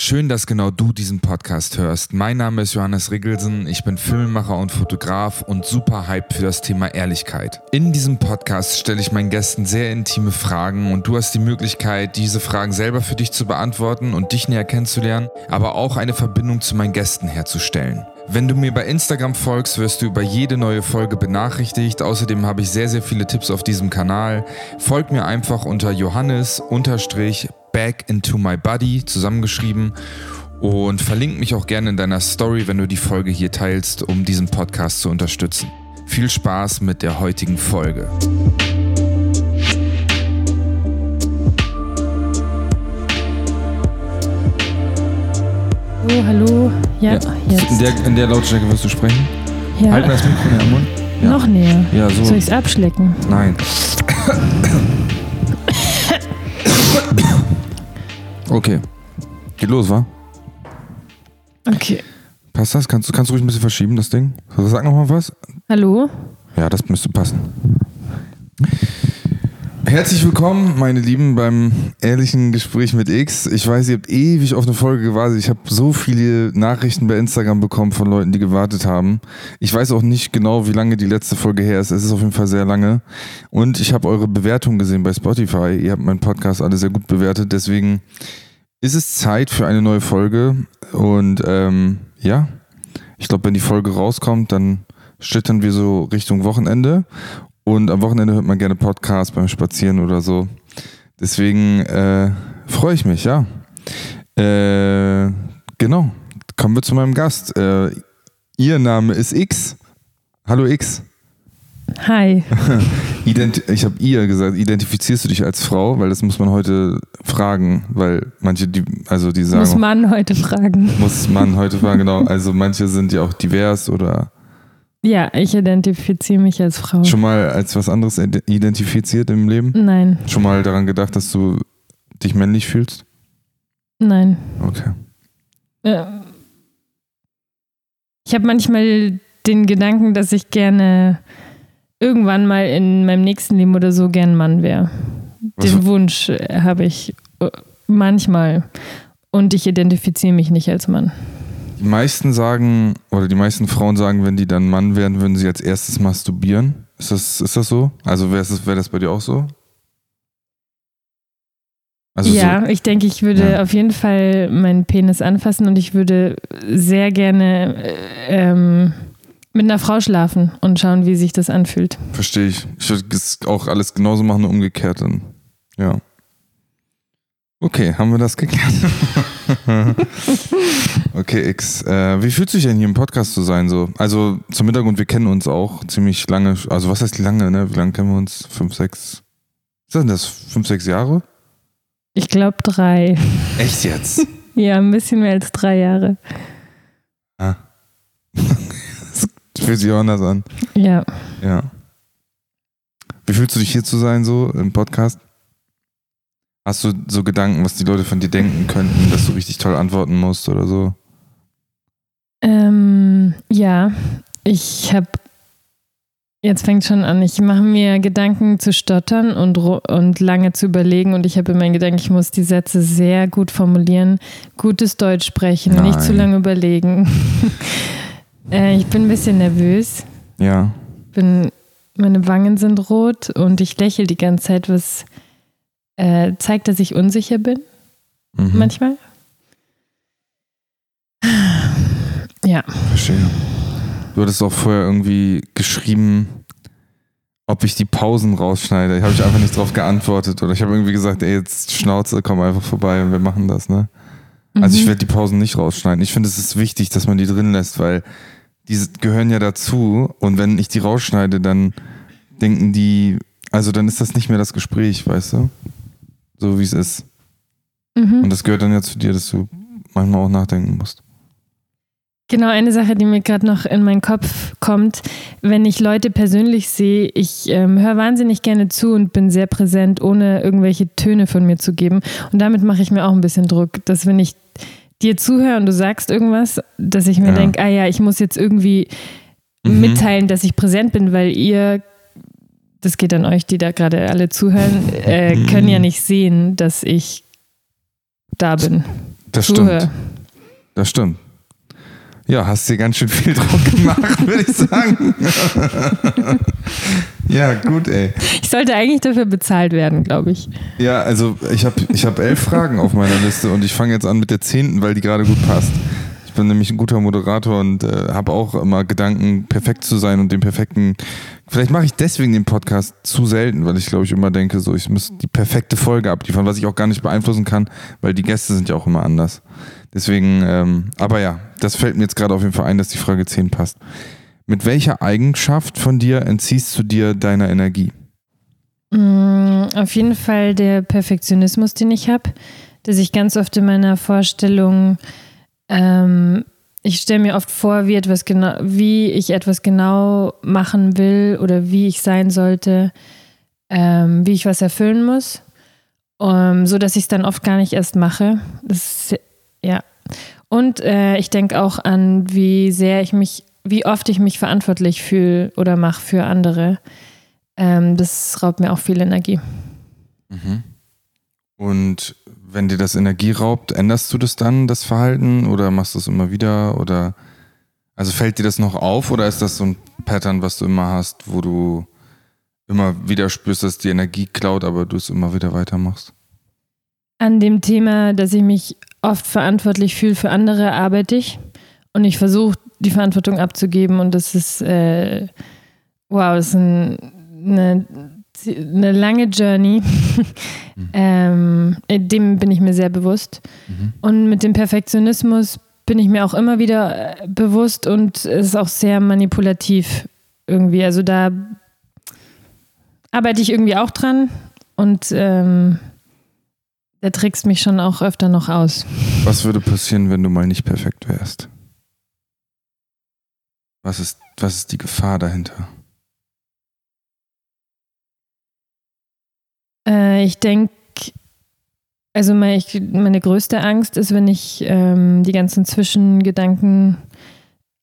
Schön, dass genau du diesen Podcast hörst. Mein Name ist Johannes Riggelsen, ich bin Filmemacher und Fotograf und super hype für das Thema Ehrlichkeit. In diesem Podcast stelle ich meinen Gästen sehr intime Fragen und du hast die Möglichkeit, diese Fragen selber für dich zu beantworten und dich näher kennenzulernen, aber auch eine Verbindung zu meinen Gästen herzustellen. Wenn du mir bei Instagram folgst, wirst du über jede neue Folge benachrichtigt. Außerdem habe ich sehr, sehr viele Tipps auf diesem Kanal. Folg mir einfach unter Johannes Back into My Body zusammengeschrieben und verlink mich auch gerne in deiner Story, wenn du die Folge hier teilst, um diesen Podcast zu unterstützen. Viel Spaß mit der heutigen Folge. Oh, hallo. Ja, ja. jetzt. In der, in der Lautstärke wirst du sprechen? Ja. Halten wir das Mikro näher am Mund? Ja. Noch näher. Ja, so. Soll ich es abschlecken? Nein. Okay. Geht los, wa? Okay. Passt das? Kannst, kannst du ruhig ein bisschen verschieben, das Ding? Sag nochmal was. Hallo? Ja, das müsste passen. Herzlich willkommen, meine Lieben, beim ehrlichen Gespräch mit X. Ich weiß, ihr habt ewig auf eine Folge gewartet. Ich habe so viele Nachrichten bei Instagram bekommen von Leuten, die gewartet haben. Ich weiß auch nicht genau, wie lange die letzte Folge her ist. Es ist auf jeden Fall sehr lange. Und ich habe eure Bewertung gesehen bei Spotify. Ihr habt meinen Podcast alle sehr gut bewertet. Deswegen ist es Zeit für eine neue Folge. Und ähm, ja, ich glaube, wenn die Folge rauskommt, dann schlittern wir so Richtung Wochenende. Und am Wochenende hört man gerne Podcasts beim Spazieren oder so. Deswegen äh, freue ich mich, ja. Äh, genau. Kommen wir zu meinem Gast. Äh, ihr Name ist X. Hallo X. Hi. Ident ich habe ihr gesagt, identifizierst du dich als Frau? Weil das muss man heute fragen, weil manche, die, also die sagen. Muss man heute fragen. Muss man heute fragen, genau. Also manche sind ja auch divers oder ja, ich identifiziere mich als Frau. Schon mal als was anderes identifiziert im Leben? Nein. Schon mal daran gedacht, dass du dich männlich fühlst? Nein. Okay. Ich habe manchmal den Gedanken, dass ich gerne irgendwann mal in meinem nächsten Leben oder so gern Mann wäre. Den Wunsch habe ich äh, manchmal. Und ich identifiziere mich nicht als Mann. Die meisten sagen, oder die meisten Frauen sagen, wenn die dann Mann werden, würden sie als erstes masturbieren. Ist das, ist das so? Also wäre das, wär das bei dir auch so? Also ja, so, ich denke, ich würde ja. auf jeden Fall meinen Penis anfassen und ich würde sehr gerne ähm, mit einer Frau schlafen und schauen, wie sich das anfühlt. Verstehe ich. Ich würde es auch alles genauso machen, nur umgekehrt dann. Ja. Okay, haben wir das geklärt? okay, X. Äh, wie fühlt sich denn hier im Podcast zu sein? So? Also zum Hintergrund, wir kennen uns auch ziemlich lange. Also was heißt lange, ne? Wie lange kennen wir uns? Fünf, sechs. Was ist denn das? Fünf, sechs Jahre? Ich glaube drei. Echt jetzt? ja, ein bisschen mehr als drei Jahre. Ah. das fühlt sich auch anders an. Ja. Ja. Wie fühlst du dich hier zu sein, so im Podcast? Hast du so Gedanken, was die Leute von dir denken könnten, dass du richtig toll antworten musst oder so? Ähm, ja, ich habe Jetzt fängt schon an. Ich mache mir Gedanken zu stottern und, und lange zu überlegen. Und ich habe immer Gedanken, ich muss die Sätze sehr gut formulieren, gutes Deutsch sprechen, Nein. nicht zu lange überlegen. äh, ich bin ein bisschen nervös. Ja. Bin, meine Wangen sind rot und ich lächle die ganze Zeit, was äh, zeigt, dass ich unsicher bin. Mhm. Manchmal. Ja. Verstehe. Du hattest auch vorher irgendwie geschrieben, ob ich die Pausen rausschneide. Ich habe ich einfach nicht drauf geantwortet. Oder ich habe irgendwie gesagt, ey, jetzt Schnauze, komm einfach vorbei und wir machen das, ne? Mhm. Also ich mhm. werde die Pausen nicht rausschneiden. Ich finde, es ist wichtig, dass man die drin lässt, weil die gehören ja dazu. Und wenn ich die rausschneide, dann denken die, also dann ist das nicht mehr das Gespräch, weißt du? So wie es ist. Mhm. Und das gehört dann ja zu dir, dass du manchmal auch nachdenken musst. Genau, eine Sache, die mir gerade noch in meinen Kopf kommt, wenn ich Leute persönlich sehe, ich ähm, höre wahnsinnig gerne zu und bin sehr präsent, ohne irgendwelche Töne von mir zu geben. Und damit mache ich mir auch ein bisschen Druck, dass wenn ich dir zuhöre und du sagst irgendwas, dass ich mir ja. denke, ah ja, ich muss jetzt irgendwie mhm. mitteilen, dass ich präsent bin, weil ihr das geht an euch, die da gerade alle zuhören, äh, können ja nicht sehen, dass ich da bin. Das zuhöre. stimmt. Das stimmt. Ja, hast dir ganz schön viel Druck gemacht, würde ich sagen. ja, gut, ey. Ich sollte eigentlich dafür bezahlt werden, glaube ich. Ja, also ich habe ich hab elf Fragen auf meiner Liste und ich fange jetzt an mit der zehnten, weil die gerade gut passt. Ich bin nämlich ein guter Moderator und äh, habe auch immer Gedanken, perfekt zu sein und den perfekten. Vielleicht mache ich deswegen den Podcast zu selten, weil ich glaube ich immer denke, so ich muss die perfekte Folge abliefern, was ich auch gar nicht beeinflussen kann, weil die Gäste sind ja auch immer anders. Deswegen, ähm, aber ja, das fällt mir jetzt gerade auf jeden Fall ein, dass die Frage 10 passt. Mit welcher Eigenschaft von dir entziehst du dir deiner Energie? Mm, auf jeden Fall der Perfektionismus, den ich habe, dass ich ganz oft in meiner Vorstellung, ähm, ich stelle mir oft vor, wie, etwas genau, wie ich etwas genau machen will oder wie ich sein sollte, ähm, wie ich was erfüllen muss, um, so dass ich es dann oft gar nicht erst mache. Das ist, ja. Und äh, ich denke auch an, wie sehr ich mich, wie oft ich mich verantwortlich fühle oder mache für andere. Ähm, das raubt mir auch viel Energie. Mhm. Und wenn dir das Energie raubt, änderst du das dann, das Verhalten, oder machst du es immer wieder? Oder also fällt dir das noch auf oder ist das so ein Pattern, was du immer hast, wo du immer wieder spürst, dass die Energie klaut, aber du es immer wieder weitermachst? An dem Thema, dass ich mich oft verantwortlich fühle für andere, arbeite ich. Und ich versuche, die Verantwortung abzugeben. Und das ist, äh, wow, das ist ein, eine, eine lange Journey. Mhm. ähm, dem bin ich mir sehr bewusst. Mhm. Und mit dem Perfektionismus bin ich mir auch immer wieder äh, bewusst und es ist auch sehr manipulativ irgendwie. Also da arbeite ich irgendwie auch dran und ähm, der trickst mich schon auch öfter noch aus. Was würde passieren, wenn du mal nicht perfekt wärst? Was ist, was ist die Gefahr dahinter? Ich denke, also meine, meine, größte Angst ist, wenn ich ähm, die ganzen Zwischengedanken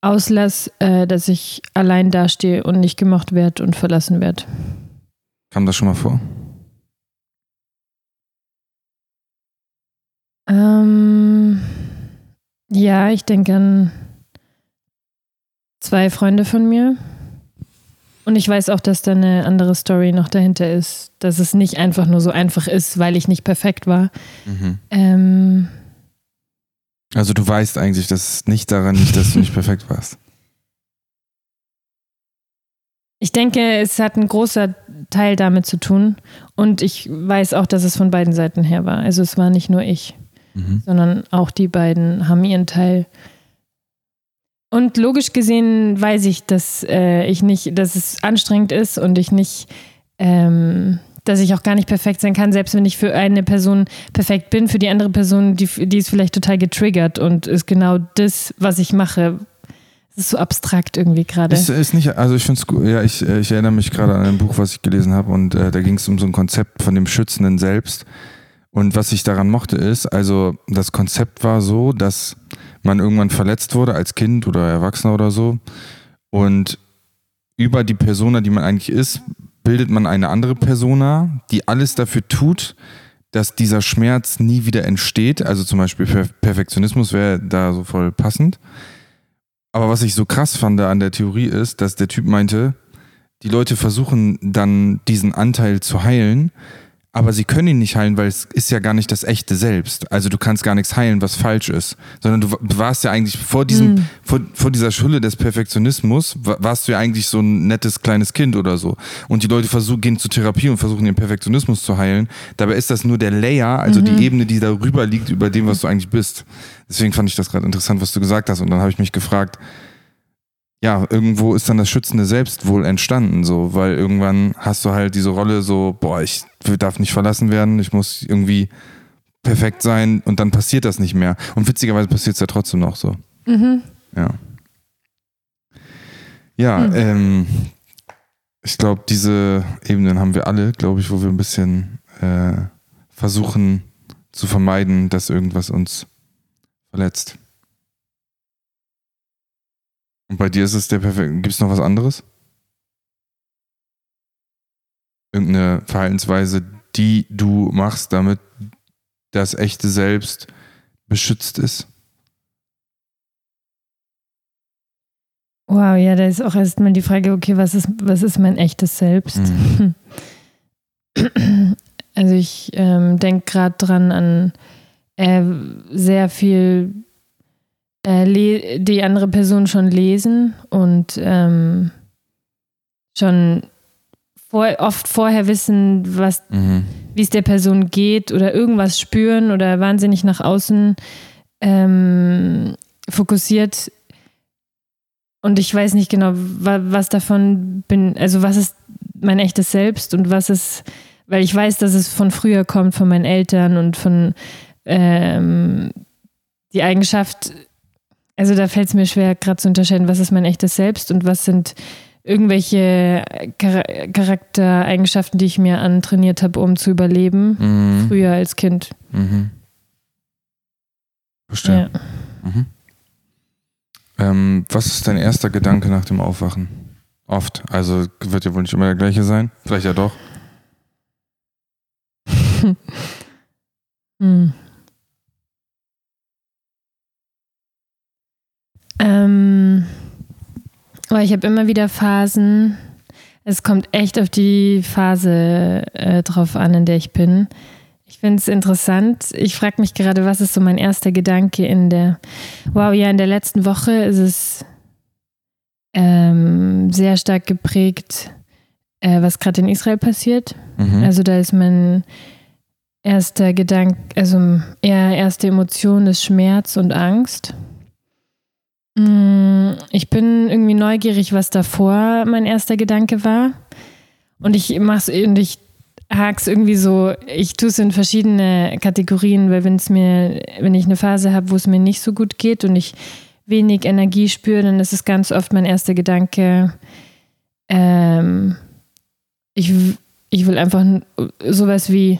auslasse, äh, dass ich allein dastehe und nicht gemocht werde und verlassen werde. Kam das schon mal vor? Ähm, ja, ich denke an zwei Freunde von mir. Und ich weiß auch, dass da eine andere Story noch dahinter ist, dass es nicht einfach nur so einfach ist, weil ich nicht perfekt war. Mhm. Ähm, also du weißt eigentlich, dass es nicht daran liegt, dass du nicht perfekt warst. Ich denke, es hat ein großer Teil damit zu tun. Und ich weiß auch, dass es von beiden Seiten her war. Also es war nicht nur ich mhm. sondern auch die beiden haben ihren Teil. Und logisch gesehen weiß ich, dass äh, ich nicht, dass es anstrengend ist und ich nicht, ähm, dass ich auch gar nicht perfekt sein kann, selbst wenn ich für eine Person perfekt bin, für die andere Person, die, die ist vielleicht total getriggert und ist genau das, was ich mache, das ist so abstrakt irgendwie gerade. Ist, ist nicht, also ich finde es gut, ja, ich, ich erinnere mich gerade an ein Buch, was ich gelesen habe und äh, da ging es um so ein Konzept von dem Schützenden selbst. Und was ich daran mochte ist, also das Konzept war so, dass man irgendwann verletzt wurde als Kind oder Erwachsener oder so. Und über die Persona, die man eigentlich ist, bildet man eine andere Persona, die alles dafür tut, dass dieser Schmerz nie wieder entsteht. Also zum Beispiel Perfektionismus wäre da so voll passend. Aber was ich so krass fand an der Theorie ist, dass der Typ meinte, die Leute versuchen dann diesen Anteil zu heilen, aber sie können ihn nicht heilen, weil es ist ja gar nicht das echte Selbst. Also du kannst gar nichts heilen, was falsch ist, sondern du warst ja eigentlich vor diesem, mhm. vor, vor dieser Schule des Perfektionismus, warst du ja eigentlich so ein nettes kleines Kind oder so. Und die Leute versuchen, gehen zur Therapie und versuchen den Perfektionismus zu heilen. Dabei ist das nur der Layer, also mhm. die Ebene, die darüber liegt, über dem, was du eigentlich bist. Deswegen fand ich das gerade interessant, was du gesagt hast. Und dann habe ich mich gefragt, ja, irgendwo ist dann das schützende Selbst wohl entstanden, so, weil irgendwann hast du halt diese Rolle so, boah, ich darf nicht verlassen werden, ich muss irgendwie perfekt sein und dann passiert das nicht mehr. Und witzigerweise passiert es ja trotzdem noch so. Mhm. Ja. Ja, mhm. ähm, ich glaube, diese Ebenen haben wir alle, glaube ich, wo wir ein bisschen äh, versuchen zu vermeiden, dass irgendwas uns verletzt. Und bei dir ist es der perfekte. Gibt es noch was anderes? Irgendeine Verhaltensweise, die du machst, damit das echte Selbst beschützt ist? Wow, ja, da ist auch erstmal die Frage, okay, was ist, was ist mein echtes Selbst? Mhm. Also ich ähm, denke gerade dran an äh, sehr viel, äh, die andere Person schon lesen und ähm, schon vor, oft vorher wissen, was, mhm. wie es der Person geht oder irgendwas spüren oder wahnsinnig nach außen ähm, fokussiert. Und ich weiß nicht genau, was davon bin, also was ist mein echtes Selbst und was ist, weil ich weiß, dass es von früher kommt, von meinen Eltern und von ähm, die Eigenschaft, also da fällt es mir schwer, gerade zu unterscheiden, was ist mein echtes Selbst und was sind irgendwelche Char Charaktereigenschaften, die ich mir antrainiert habe, um zu überleben, mhm. früher als Kind. Mhm. Verstehe. Ja. Mhm. Ähm, was ist dein erster Gedanke nach dem Aufwachen? Oft. Also wird ja wohl nicht immer der gleiche sein. Vielleicht ja doch. hm. Ähm. Aber ich habe immer wieder Phasen. Es kommt echt auf die Phase äh, drauf an, in der ich bin. Ich finde es interessant. Ich frage mich gerade, was ist so mein erster Gedanke in der. Wow, ja, in der letzten Woche ist es ähm, sehr stark geprägt, äh, was gerade in Israel passiert. Mhm. Also da ist mein erster Gedanke, also eher erste Emotion ist Schmerz und Angst. Mm, ich bin irgendwie neugierig, was davor mein erster Gedanke war. Und ich mach's und ich hak's irgendwie so, ich tue es in verschiedene Kategorien, weil wenn es mir, wenn ich eine Phase habe, wo es mir nicht so gut geht und ich wenig Energie spüre, dann ist es ganz oft mein erster Gedanke, ähm, ich, ich will einfach sowas wie,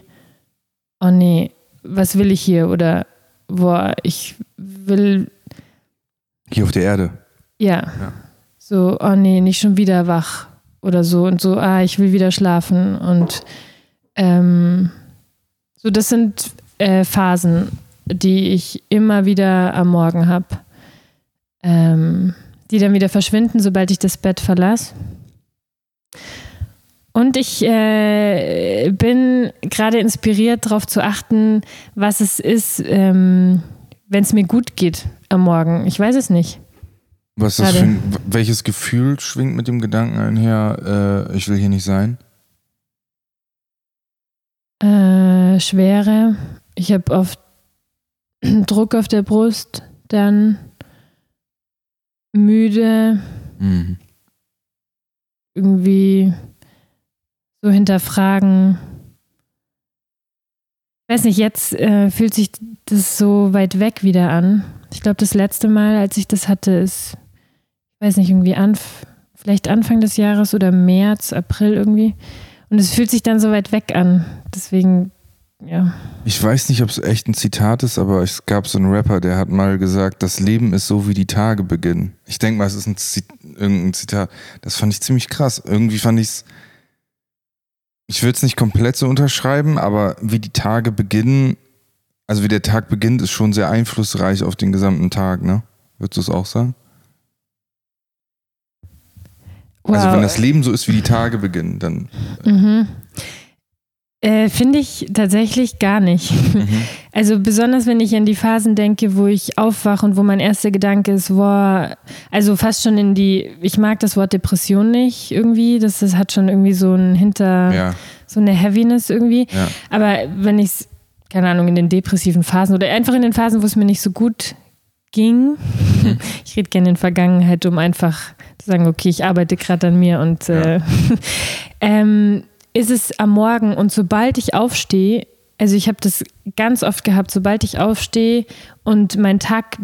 oh nee, was will ich hier? Oder boah, ich will hier auf der Erde. Ja. ja. So, oh nee, nicht schon wieder wach oder so und so, ah, ich will wieder schlafen und ähm, so, das sind äh, Phasen, die ich immer wieder am Morgen habe, ähm, die dann wieder verschwinden, sobald ich das Bett verlasse. Und ich äh, bin gerade inspiriert, darauf zu achten, was es ist, ähm, wenn es mir gut geht am Morgen. Ich weiß es nicht. Was ist für, welches Gefühl schwingt mit dem Gedanken einher, äh, ich will hier nicht sein? Äh, Schwere. Ich habe oft Druck auf der Brust, dann müde, mhm. irgendwie so hinterfragen. Weiß nicht, jetzt äh, fühlt sich das so weit weg wieder an. Ich glaube, das letzte Mal, als ich das hatte, ist, ich weiß nicht, irgendwie anf vielleicht Anfang des Jahres oder März, April irgendwie. Und es fühlt sich dann so weit weg an. Deswegen, ja. Ich weiß nicht, ob es echt ein Zitat ist, aber es gab so einen Rapper, der hat mal gesagt, das Leben ist so, wie die Tage beginnen. Ich denke mal, es ist ein Zit irgendein Zitat. Das fand ich ziemlich krass. Irgendwie fand ich es. Ich würde es nicht komplett so unterschreiben, aber wie die Tage beginnen, also wie der Tag beginnt, ist schon sehr einflussreich auf den gesamten Tag, ne? Würdest du es auch sagen? Wow. Also wenn das Leben so ist, wie die Tage beginnen, dann. Mhm. Äh, Finde ich tatsächlich gar nicht. Mhm. Also besonders wenn ich an die Phasen denke, wo ich aufwache und wo mein erster Gedanke ist, boah, also fast schon in die, ich mag das Wort Depression nicht irgendwie, das, das hat schon irgendwie so ein Hinter, ja. so eine Heaviness irgendwie. Ja. Aber wenn ich es, keine Ahnung, in den depressiven Phasen oder einfach in den Phasen, wo es mir nicht so gut ging, mhm. ich rede gerne in Vergangenheit, um einfach zu sagen, okay, ich arbeite gerade an mir und ja. äh, ähm, ist es am Morgen und sobald ich aufstehe, also ich habe das ganz oft gehabt, sobald ich aufstehe und meinen Tag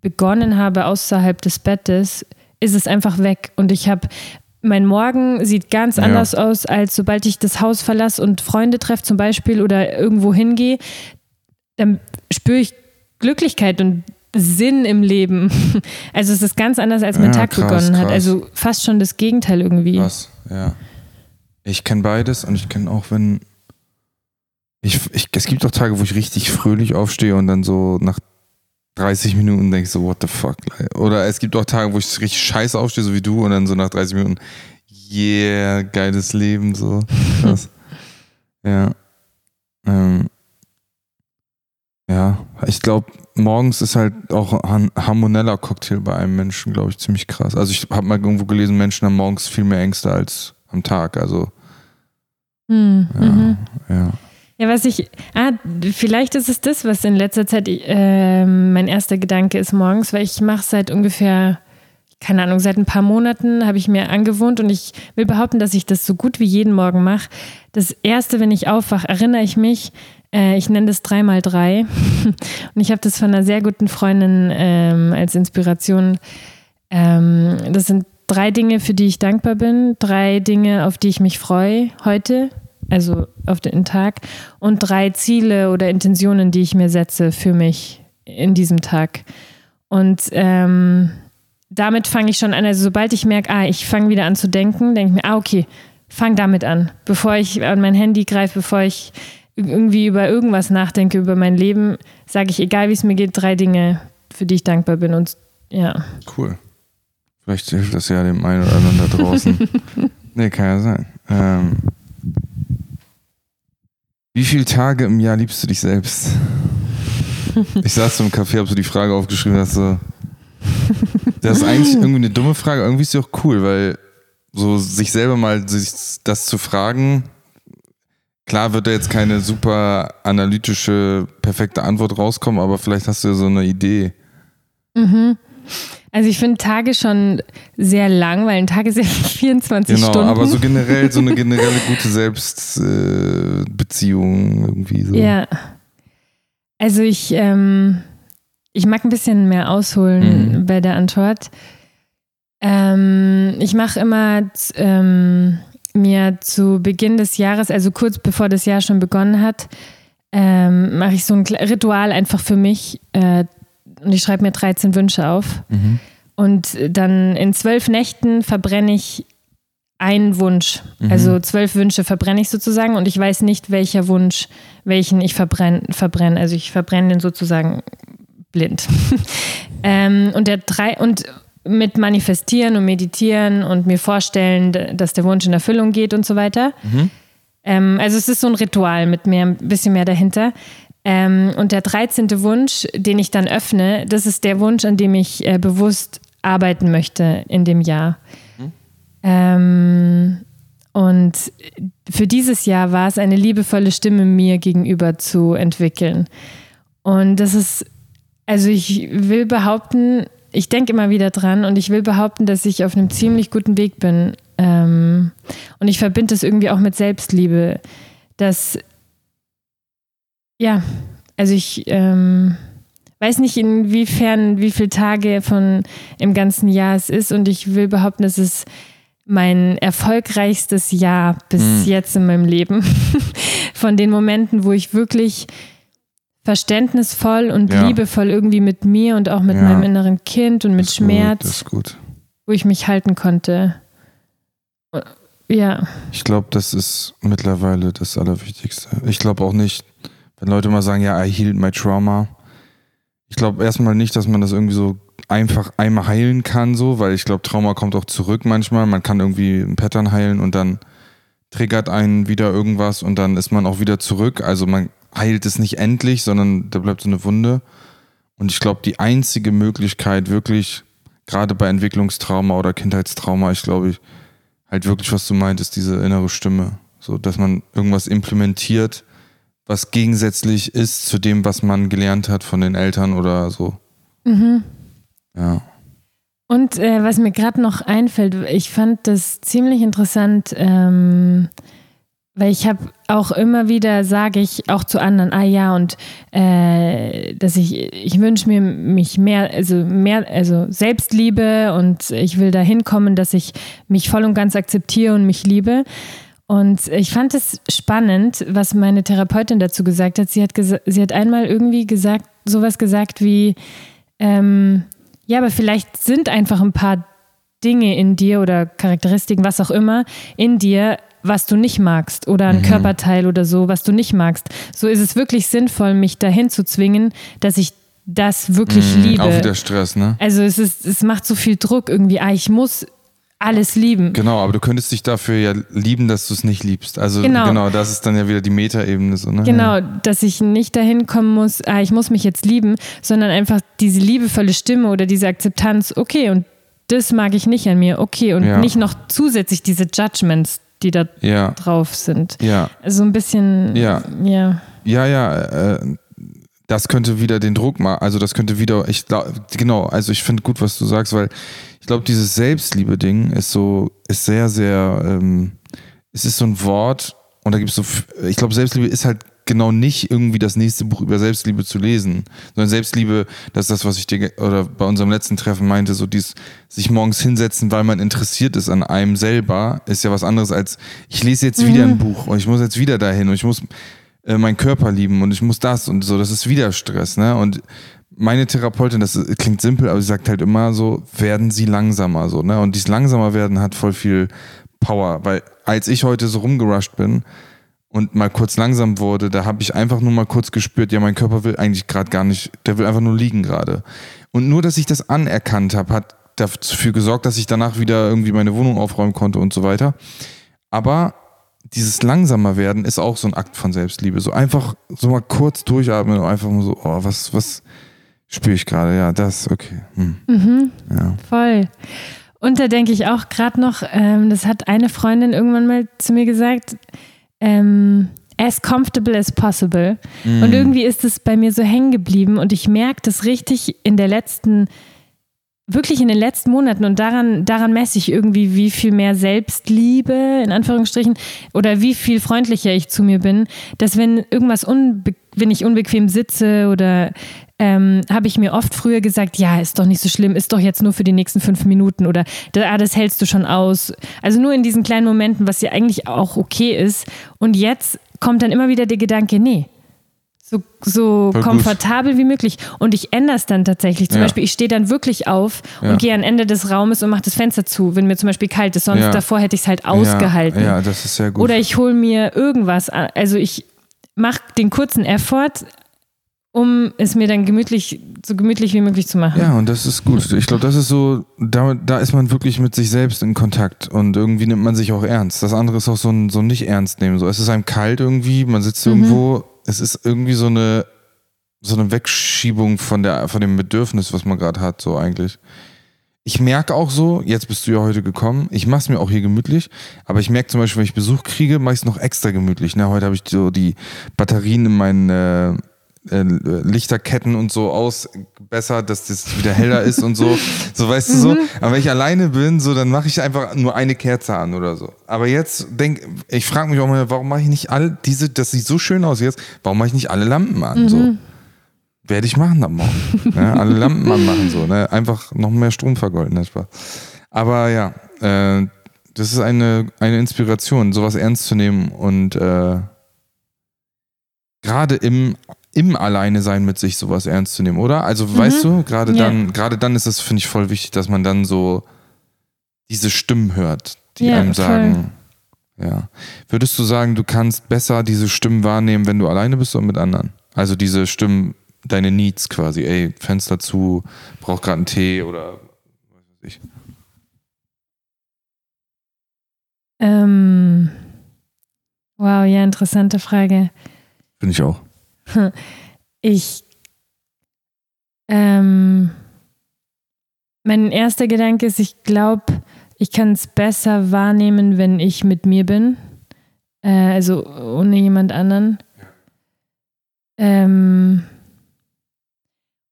begonnen habe außerhalb des Bettes, ist es einfach weg und ich habe mein Morgen sieht ganz ja. anders aus, als sobald ich das Haus verlasse und Freunde treffe zum Beispiel oder irgendwo hingehe, dann spüre ich Glücklichkeit und Sinn im Leben. Also es ist ganz anders, als mein ja, Tag krass, begonnen hat. Krass. Also fast schon das Gegenteil irgendwie. Krass, ja. Ich kenne beides und ich kenne auch, wenn, Ich, ich, es gibt auch Tage, wo ich richtig fröhlich aufstehe und dann so nach 30 Minuten denke ich so, what the fuck? Oder es gibt auch Tage, wo ich richtig scheiße aufstehe, so wie du, und dann so nach 30 Minuten, yeah, geiles Leben, so. Krass. ja. Ähm, ja, ich glaube, morgens ist halt auch ein harmoneller Cocktail bei einem Menschen, glaube ich, ziemlich krass. Also ich habe mal irgendwo gelesen, Menschen haben morgens viel mehr Ängste als am Tag. Also hm, ja, mhm. ja. Ja, was ich, ah, vielleicht ist es das, was in letzter Zeit äh, mein erster Gedanke ist morgens, weil ich mache seit ungefähr, keine Ahnung, seit ein paar Monaten habe ich mir angewohnt und ich will behaupten, dass ich das so gut wie jeden Morgen mache. Das erste, wenn ich aufwache, erinnere ich mich, äh, ich nenne das 3x3 und ich habe das von einer sehr guten Freundin ähm, als Inspiration. Ähm, das sind drei Dinge, für die ich dankbar bin, drei Dinge, auf die ich mich freue heute also auf den Tag, und drei Ziele oder Intentionen, die ich mir setze für mich in diesem Tag. Und ähm, damit fange ich schon an. Also sobald ich merke, ah, ich fange wieder an zu denken, denke ich mir, ah, okay, fang damit an. Bevor ich an mein Handy greife, bevor ich irgendwie über irgendwas nachdenke, über mein Leben, sage ich, egal wie es mir geht, drei Dinge, für die ich dankbar bin. Und ja. Cool. Vielleicht hilft das ja dem einen oder anderen da draußen. nee, kann ja sein. Ähm, wie viele Tage im Jahr liebst du dich selbst? Ich saß so im Café, hab so die Frage aufgeschrieben, dass so. Das ist eigentlich irgendwie eine dumme Frage, irgendwie ist sie auch cool, weil so sich selber mal sich das zu fragen, klar wird da jetzt keine super analytische, perfekte Antwort rauskommen, aber vielleicht hast du ja so eine Idee. Mhm. Also ich finde Tage schon sehr lang, weil ein Tag ist ja 24 genau, Stunden. Genau, aber so generell, so eine generelle gute Selbstbeziehung äh, irgendwie so. Ja. Also ich, ähm, ich mag ein bisschen mehr ausholen mhm. bei der Antwort. Ähm, ich mache immer ähm, mir zu Beginn des Jahres, also kurz bevor das Jahr schon begonnen hat, ähm, mache ich so ein Ritual einfach für mich. Äh, und ich schreibe mir 13 Wünsche auf. Mhm. Und dann in zwölf Nächten verbrenne ich einen Wunsch. Mhm. Also zwölf Wünsche verbrenne ich sozusagen und ich weiß nicht, welcher Wunsch, welchen ich verbrenne. verbrenne. Also ich verbrenne den sozusagen blind. ähm, und der drei und mit manifestieren und meditieren und mir vorstellen, dass der Wunsch in Erfüllung geht und so weiter. Mhm. Ähm, also es ist so ein Ritual mit mehr, ein bisschen mehr dahinter. Ähm, und der 13. Wunsch, den ich dann öffne, das ist der Wunsch, an dem ich äh, bewusst arbeiten möchte in dem Jahr. Mhm. Ähm, und für dieses Jahr war es eine liebevolle Stimme mir gegenüber zu entwickeln. Und das ist, also ich will behaupten, ich denke immer wieder dran und ich will behaupten, dass ich auf einem ziemlich guten Weg bin. Ähm, und ich verbinde es irgendwie auch mit Selbstliebe, dass ja, also ich ähm, weiß nicht, inwiefern, wie viele Tage von im ganzen Jahr es ist und ich will behaupten, es ist mein erfolgreichstes Jahr bis mhm. jetzt in meinem Leben. von den Momenten, wo ich wirklich verständnisvoll und ja. liebevoll irgendwie mit mir und auch mit ja. meinem inneren Kind und mit das Schmerz, gut, wo ich mich halten konnte. Ja. Ich glaube, das ist mittlerweile das Allerwichtigste. Ich glaube auch nicht, wenn Leute mal sagen, ja, I healed my trauma. Ich glaube erstmal nicht, dass man das irgendwie so einfach einmal heilen kann, so, weil ich glaube, Trauma kommt auch zurück manchmal. Man kann irgendwie ein Pattern heilen und dann triggert einen wieder irgendwas und dann ist man auch wieder zurück. Also man heilt es nicht endlich, sondern da bleibt so eine Wunde. Und ich glaube, die einzige Möglichkeit, wirklich, gerade bei Entwicklungstrauma oder Kindheitstrauma, ich glaube, halt wirklich, was du meintest, diese innere Stimme. So, dass man irgendwas implementiert, was gegensätzlich ist zu dem, was man gelernt hat von den Eltern oder so. Mhm. Ja. Und äh, was mir gerade noch einfällt, ich fand das ziemlich interessant, ähm, weil ich habe auch immer wieder, sage ich auch zu anderen, ah ja, und äh, dass ich, ich wünsche mir mich mehr, also mehr, also Selbstliebe und ich will dahin kommen, dass ich mich voll und ganz akzeptiere und mich liebe. Und ich fand es spannend, was meine Therapeutin dazu gesagt hat. Sie hat, sie hat einmal irgendwie gesagt, sowas gesagt wie, ähm, ja, aber vielleicht sind einfach ein paar Dinge in dir oder Charakteristiken, was auch immer, in dir, was du nicht magst oder ein Mhm. Körperteil oder so, was du nicht magst. So ist es wirklich sinnvoll, mich dahin zu zwingen, dass ich das wirklich Mhm, liebe. Auch wieder Stress, ne? Also es ist, es macht so viel Druck irgendwie. Ah, ich muss alles lieben. Genau, aber du könntest dich dafür ja lieben, dass du es nicht liebst. Also Genau. genau, das ist dann ja wieder die Metaebene so, ne? Genau, dass ich nicht dahin kommen muss, ah, ich muss mich jetzt lieben, sondern einfach diese liebevolle Stimme oder diese Akzeptanz, okay, und das mag ich nicht an mir, okay, und Ja. nicht noch zusätzlich diese Judgments, die da Ja, drauf sind. ja, Also ein bisschen, Ja. ja. ja, ja. Äh, das könnte wieder den Druck machen. Also das könnte wieder, ich glaub, genau. Also ich finde gut, was du sagst, weil ich glaube, dieses Selbstliebe-Ding ist so, ist sehr, sehr. Ähm, es ist so ein Wort und da gibt es so. Ich glaube, Selbstliebe ist halt genau nicht irgendwie das nächste Buch über Selbstliebe zu lesen, sondern Selbstliebe, das ist das, was ich dir oder bei unserem letzten Treffen meinte, so dies sich morgens hinsetzen, weil man interessiert ist an einem selber, ist ja was anderes als ich lese jetzt wieder ein Buch und ich muss jetzt wieder dahin und ich muss äh, meinen Körper lieben und ich muss das und so, das ist wieder Stress, ne? Und meine Therapeutin, das klingt simpel, aber sie sagt halt immer so, werden sie langsamer, so, ne? Und dieses langsamer werden hat voll viel Power, weil als ich heute so rumgerusht bin und mal kurz langsam wurde, da habe ich einfach nur mal kurz gespürt, ja, mein Körper will eigentlich gerade gar nicht, der will einfach nur liegen gerade. Und nur, dass ich das anerkannt habe, hat dafür gesorgt, dass ich danach wieder irgendwie meine Wohnung aufräumen konnte und so weiter. Aber dieses langsamer werden ist auch so ein Akt von Selbstliebe. So einfach so mal kurz durchatmen und einfach mal so, oh, was, was spüre ich gerade? Ja, das, okay. Hm. Ja. Voll. Und da denke ich auch gerade noch, ähm, das hat eine Freundin irgendwann mal zu mir gesagt, ähm, as comfortable as possible. Mhm. Und irgendwie ist es bei mir so hängen geblieben und ich merke das richtig in der letzten, wirklich in den letzten Monaten und daran, daran messe ich irgendwie, wie viel mehr Selbstliebe, in Anführungsstrichen, oder wie viel freundlicher ich zu mir bin, dass wenn irgendwas unbe wenn ich unbequem sitze oder ähm, habe ich mir oft früher gesagt, ja, ist doch nicht so schlimm, ist doch jetzt nur für die nächsten fünf Minuten oder ah, das hältst du schon aus. Also nur in diesen kleinen Momenten, was ja eigentlich auch okay ist. Und jetzt kommt dann immer wieder der Gedanke, nee, so, so komfortabel wie möglich. Und ich ändere es dann tatsächlich. Zum Ja. Beispiel, ich stehe dann wirklich auf Ja. und gehe an Ende des Raumes und mache das Fenster zu, wenn mir zum Beispiel kalt ist. Sonst Ja. davor hätte ich es halt ausgehalten. Ja, das ist sehr gut. Oder ich hole mir irgendwas. Also ich mache den kurzen Effort, um es mir dann gemütlich, so gemütlich wie möglich zu machen. Ja, und das ist gut. Ich glaube, das ist so, da, da ist man wirklich mit sich selbst in Kontakt und irgendwie nimmt man sich auch ernst. Das andere ist auch so ein, so ein nicht ernst nehmen. So, es ist einem kalt irgendwie, man sitzt Mhm. irgendwo, es ist irgendwie so eine, so eine Wegschiebung von der, von dem Bedürfnis, was man gerade hat, so eigentlich. Ich merke auch so, jetzt bist du ja heute gekommen, ich mache es mir auch hier gemütlich, aber ich merke zum Beispiel, wenn ich Besuch kriege, mache ich es noch extra gemütlich. Ne? Heute habe ich so die Batterien in meinen äh, äh, Lichterketten und so ausbessert, dass das wieder heller ist und so. So weißt du so. Aber wenn ich alleine bin, so dann mache ich einfach nur eine Kerze an oder so. Aber jetzt denk, ich frage mich auch mal, warum mache ich nicht alle diese, das sieht so schön aus jetzt, warum mache ich nicht alle Lampen an? So. Werde ich machen am Morgen. ne? Alle Lampen anmachen, so, ne? Einfach noch mehr Strom vergolden, das Spaß. Aber ja, äh, das ist eine, eine Inspiration, sowas ernst zu nehmen und äh, gerade im, im Alleine sein mit sich sowas ernst zu nehmen, oder? Also weißt du, gerade Ja. dann, gerade dann ist es, finde ich, voll wichtig, dass man dann so diese Stimmen hört, die Ja, einem voll. sagen. Ja. Würdest du sagen, du kannst besser diese Stimmen wahrnehmen, wenn du alleine bist oder mit anderen? Also diese Stimmen, deine Needs quasi, ey, Fenster zu, brauch gerade einen Tee oder was weiß ich. Ähm, wow, ja, interessante Frage. Finde ich auch. Ich, ähm, mein erster Gedanke ist, ich glaube, ich kann es besser wahrnehmen, wenn ich mit mir bin. Äh, also ohne jemand anderen. Ähm,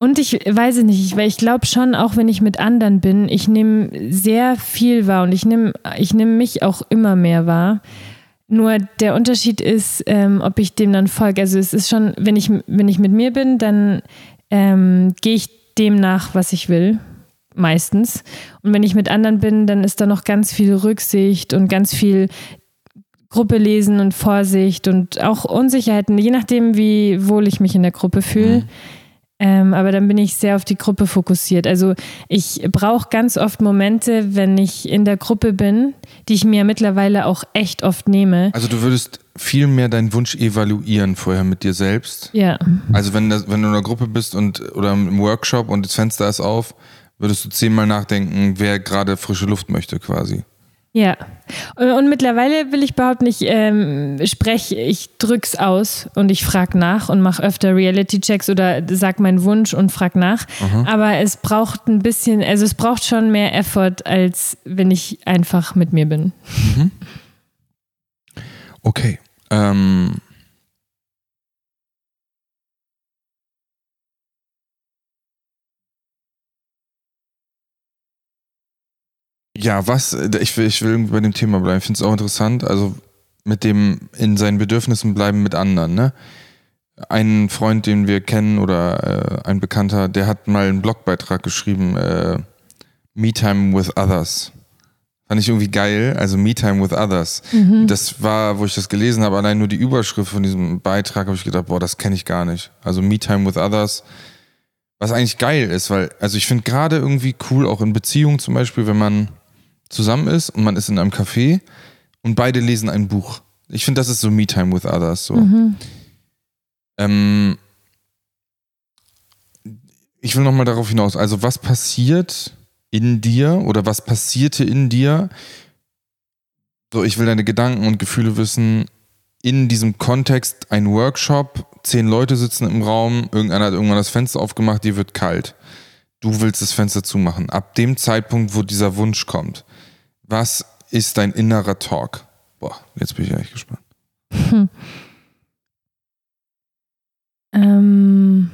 und ich weiß es nicht, weil ich glaube schon, auch wenn ich mit anderen bin, ich nehme sehr viel wahr und ich nehme ich nehm mich auch immer mehr wahr. Nur der Unterschied ist, ähm, ob ich dem dann folge. Also es ist schon, wenn ich, wenn ich mit mir bin, dann ähm, gehe ich dem nach, was ich will. Meistens. Und wenn ich mit anderen bin, dann ist da noch ganz viel Rücksicht und ganz viel Gruppe lesen und Vorsicht und auch Unsicherheiten, je nachdem, wie wohl ich mich in der Gruppe fühle. Ähm, aber dann bin ich sehr auf die Gruppe fokussiert. Also ich brauche ganz oft Momente, wenn ich in der Gruppe bin, die ich mir mittlerweile auch echt oft nehme. Also du würdest viel mehr deinen Wunsch evaluieren vorher mit dir selbst. Ja. Also wenn, das, wenn du in einer Gruppe bist und oder im Workshop und das Fenster ist auf, würdest du zehnmal nachdenken, wer gerade frische Luft möchte quasi. Ja. Und mittlerweile will ich behaupten, ich ähm, spreche, ich drück's aus und ich frage nach und mache öfter Reality-Checks oder sag meinen Wunsch und frag nach. Aha. Aber es braucht ein bisschen, also es braucht schon mehr Effort, als wenn ich einfach mit mir bin. Okay. Ähm, ja, was, ich will, ich will bei dem Thema bleiben. Ich finde es auch interessant. Also mit dem in seinen Bedürfnissen bleiben mit anderen, ne? Ein Freund, den wir kennen oder äh, ein Bekannter, der hat mal einen Blogbeitrag geschrieben, äh, Me Time with Others. Fand ich irgendwie geil, also Me Time with Others. Das war, wo ich das gelesen habe, allein nur die Überschrift von diesem Beitrag, habe ich gedacht, boah, das kenne ich gar nicht. Also Me Time with Others, was eigentlich geil ist, weil, also ich finde gerade irgendwie cool, auch in Beziehungen zum Beispiel, wenn man zusammen ist und man ist in einem Café und beide lesen ein Buch. Ich finde, das ist so Me Time with Others. So. Ähm, ich will nochmal darauf hinaus. Also, was passiert in dir oder was passierte in dir? So, ich will deine Gedanken und Gefühle wissen. In diesem Kontext ein Workshop, zehn Leute sitzen im Raum, irgendeiner hat irgendwann das Fenster aufgemacht, dir wird kalt. Du willst das Fenster zumachen. Ab dem Zeitpunkt, wo dieser Wunsch kommt, was ist dein innerer Talk? Boah, jetzt bin ich echt gespannt. Ähm,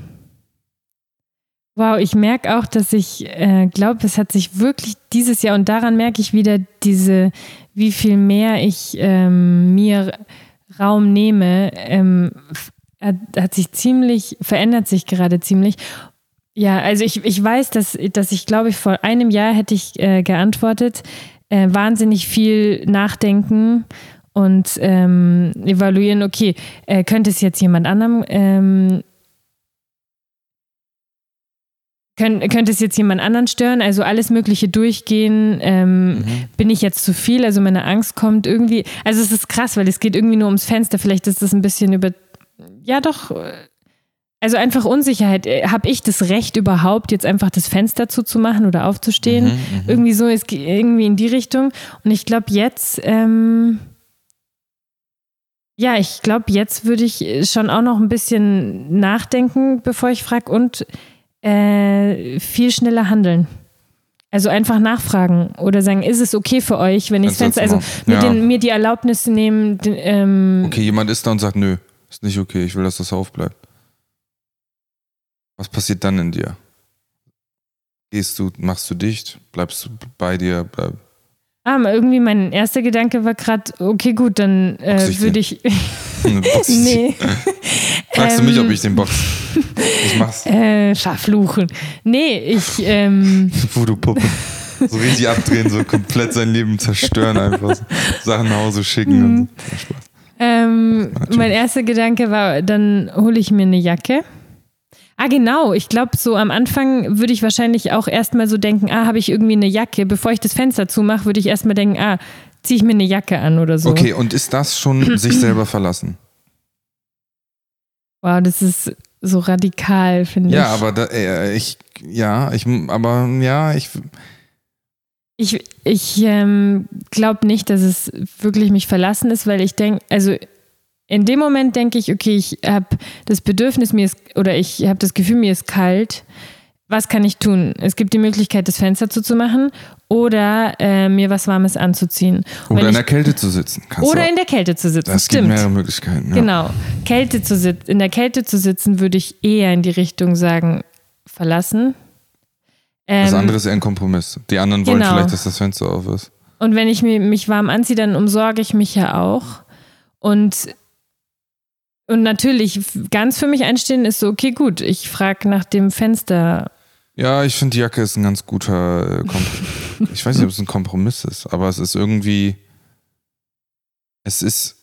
wow, ich merke auch, dass ich äh, glaube, es hat sich wirklich dieses Jahr und daran merke ich wieder diese, wie viel mehr ich ähm, mir Raum nehme, ähm, hat, hat sich ziemlich, verändert sich gerade ziemlich. Ja, also ich, ich weiß, dass, dass ich glaube, ich vor einem Jahr hätte ich äh, geantwortet, äh, wahnsinnig viel nachdenken und ähm, evaluieren, okay, äh, könnte es jetzt jemand anderem, ähm, könnt, könnte es jetzt jemand anderen stören? Also alles Mögliche durchgehen. Ähm, Bin ich jetzt zu viel? Also meine Angst kommt irgendwie. Also es ist krass, weil es geht irgendwie nur ums Fenster. Vielleicht ist das ein bisschen über. Ja, doch. Äh, Also einfach Unsicherheit. Habe ich das Recht überhaupt, jetzt einfach das Fenster zuzumachen oder aufzustehen? Irgendwie so, es geht irgendwie in die Richtung. Und ich glaube, jetzt. Ähm, ja, ich glaube, jetzt würde ich schon auch noch ein bisschen nachdenken, bevor ich frage und äh, viel schneller handeln. Also einfach nachfragen oder sagen, ist es okay für euch, wenn ich das Fenster also Ja. den, mir die Erlaubnis nehmen, den, ähm, Okay, jemand ist da und sagt, nö, ist nicht okay, ich will, dass das aufbleibt. Was passiert dann in dir? Gehst du, machst du dicht, bleibst du bei dir, bleib, ah, irgendwie mein erster Gedanke war gerade, okay, gut, dann äh, würde ich, nee, Fragst du mich, ob Ähm. ich den box? Ich mach's. äh, verfluchen. Nee, ich, ähm, Voodoo-Puppe. So richtig abdrehen, so komplett sein Leben zerstören, einfach so Sachen nach Hause schicken. Und Mhm. so. Ja, Spaß. Ähm, mein erster Gedanke war, dann hole ich mir eine Jacke. Ah, genau. Ich glaube, so am Anfang würde ich wahrscheinlich auch erstmal so denken, ah, habe ich irgendwie eine Jacke. Bevor ich das Fenster zumache, würde ich erstmal denken, ah, ziehe ich mir eine Jacke an oder so. Okay, und ist das schon sich selber verlassen? Wow, das ist so radikal, finde Ja, ich. aber da, äh, ich, ja, ich, aber ja, ich, Ich, ich ähm, glaube nicht, dass es wirklich mich verlassen ist, weil ich denke, also in dem Moment denke ich, okay, ich habe das Bedürfnis, mir ist, oder ich habe das Gefühl, mir ist kalt. Was kann ich tun? Es gibt die Möglichkeit, das Fenster zuzumachen oder äh, mir was Warmes anzuziehen. Und oder in der Kälte zu sitzen. Kannst oder in der Kälte zu sitzen. Das gibt Stimmt. mehrere Möglichkeiten. Ja. Genau. Kälte zu sit in der Kälte zu sitzen, würde ich eher in die Richtung sagen, verlassen. Das Ähm, andere ist eher ein Kompromiss. Die anderen wollen genau. vielleicht, dass das Fenster auf ist. Und wenn ich mi- mich warm anziehe, dann umsorge ich mich ja auch. Und, und natürlich, ganz für mich einstehen ist so, okay, gut, ich frage nach dem Fenster. Ja, ich finde, die Jacke ist ein ganz guter äh, Kompromiss. ich weiß nicht, ob es ein Kompromiss ist, aber es ist irgendwie. Es ist.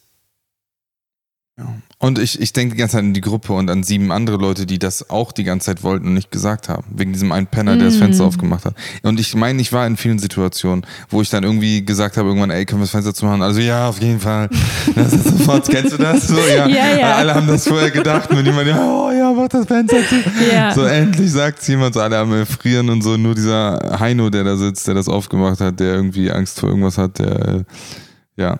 Ja. Und ich, ich denke die ganze Zeit an die Gruppe und an sieben andere Leute, die das auch die ganze Zeit wollten und nicht gesagt haben. Wegen diesem einen Penner, der das Fenster aufgemacht hat. Und ich meine, ich war in vielen Situationen, wo ich dann irgendwie gesagt habe, irgendwann, ey, können wir das Fenster zumachen? Also ja, auf jeden Fall. Das ist sofort, kennst du das? So, ja. Ja, ja. Alle haben das vorher gedacht und jemand, ja, oh ja, mach das Fenster zu. Ja. So endlich sagt jemand, so alle am Erfrieren und so. Nur dieser Heino, der da sitzt, der das aufgemacht hat, der irgendwie Angst vor irgendwas hat, der, ja.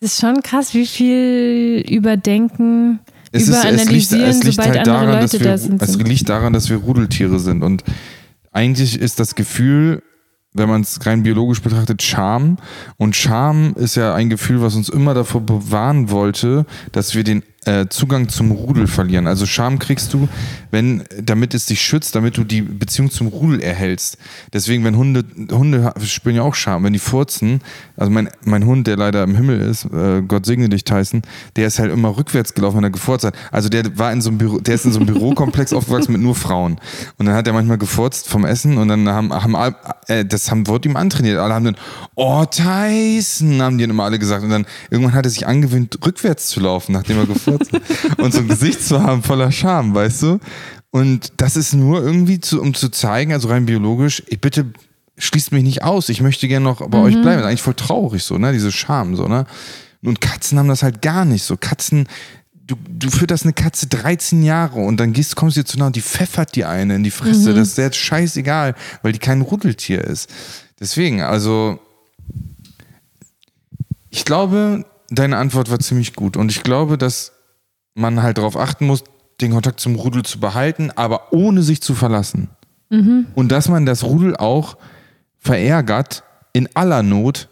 Es ist schon krass, wie viel Überdenken, Es, ist, es, liegt, Überanalysieren, es liegt sobald halt andere daran, Leute wir, da sind. es liegt daran, dass wir Rudeltiere sind und eigentlich ist das Gefühl, wenn man es rein biologisch betrachtet, Scham und Scham ist ja ein Gefühl, was uns immer davor bewahren wollte, dass wir den äh, Zugang zum Rudel verlieren. Also Scham kriegst du, wenn, damit es dich schützt, damit du die Beziehung zum Rudel erhältst. Deswegen, wenn Hunde, Hunde spüren ja auch Scham, wenn die furzen, also mein, mein Hund, der leider im Himmel ist, äh, Gott segne dich, Tyson, der ist halt immer rückwärts gelaufen, wenn er gefurzt hat. Also der war in so einem Büro, der ist in so einem Bürokomplex aufgewachsen mit nur Frauen. Und dann hat er manchmal gefurzt vom Essen und dann haben, haben äh, das haben, wurde ihm antrainiert. Alle haben dann, oh Tyson, haben die dann immer alle gesagt. Und dann irgendwann hat er sich angewöhnt, rückwärts zu laufen, nachdem er gefurzt hat. Und so ein Gesicht zu haben voller Scham, weißt du? Und das ist nur irgendwie, zu, um zu zeigen, also rein biologisch, ich bitte schließt mich nicht aus. Ich möchte gerne noch bei euch bleiben. Eigentlich voll traurig so, ne? Diese Scham, so, ne? Und Katzen haben das halt gar nicht so. Katzen, du, du fütterst eine Katze 13 Jahre und dann gehst, kommst du ihr zu nah und die pfeffert dir eine in die Fresse. Das ist jetzt scheißegal, weil die kein Ruddeltier ist. Deswegen, also, ich glaube, deine Antwort war ziemlich gut. Und ich glaube, dass man halt darauf achten muss, den Kontakt zum Rudel zu behalten, aber ohne sich zu verlassen. Und dass man das Rudel auch verärgert in aller Not,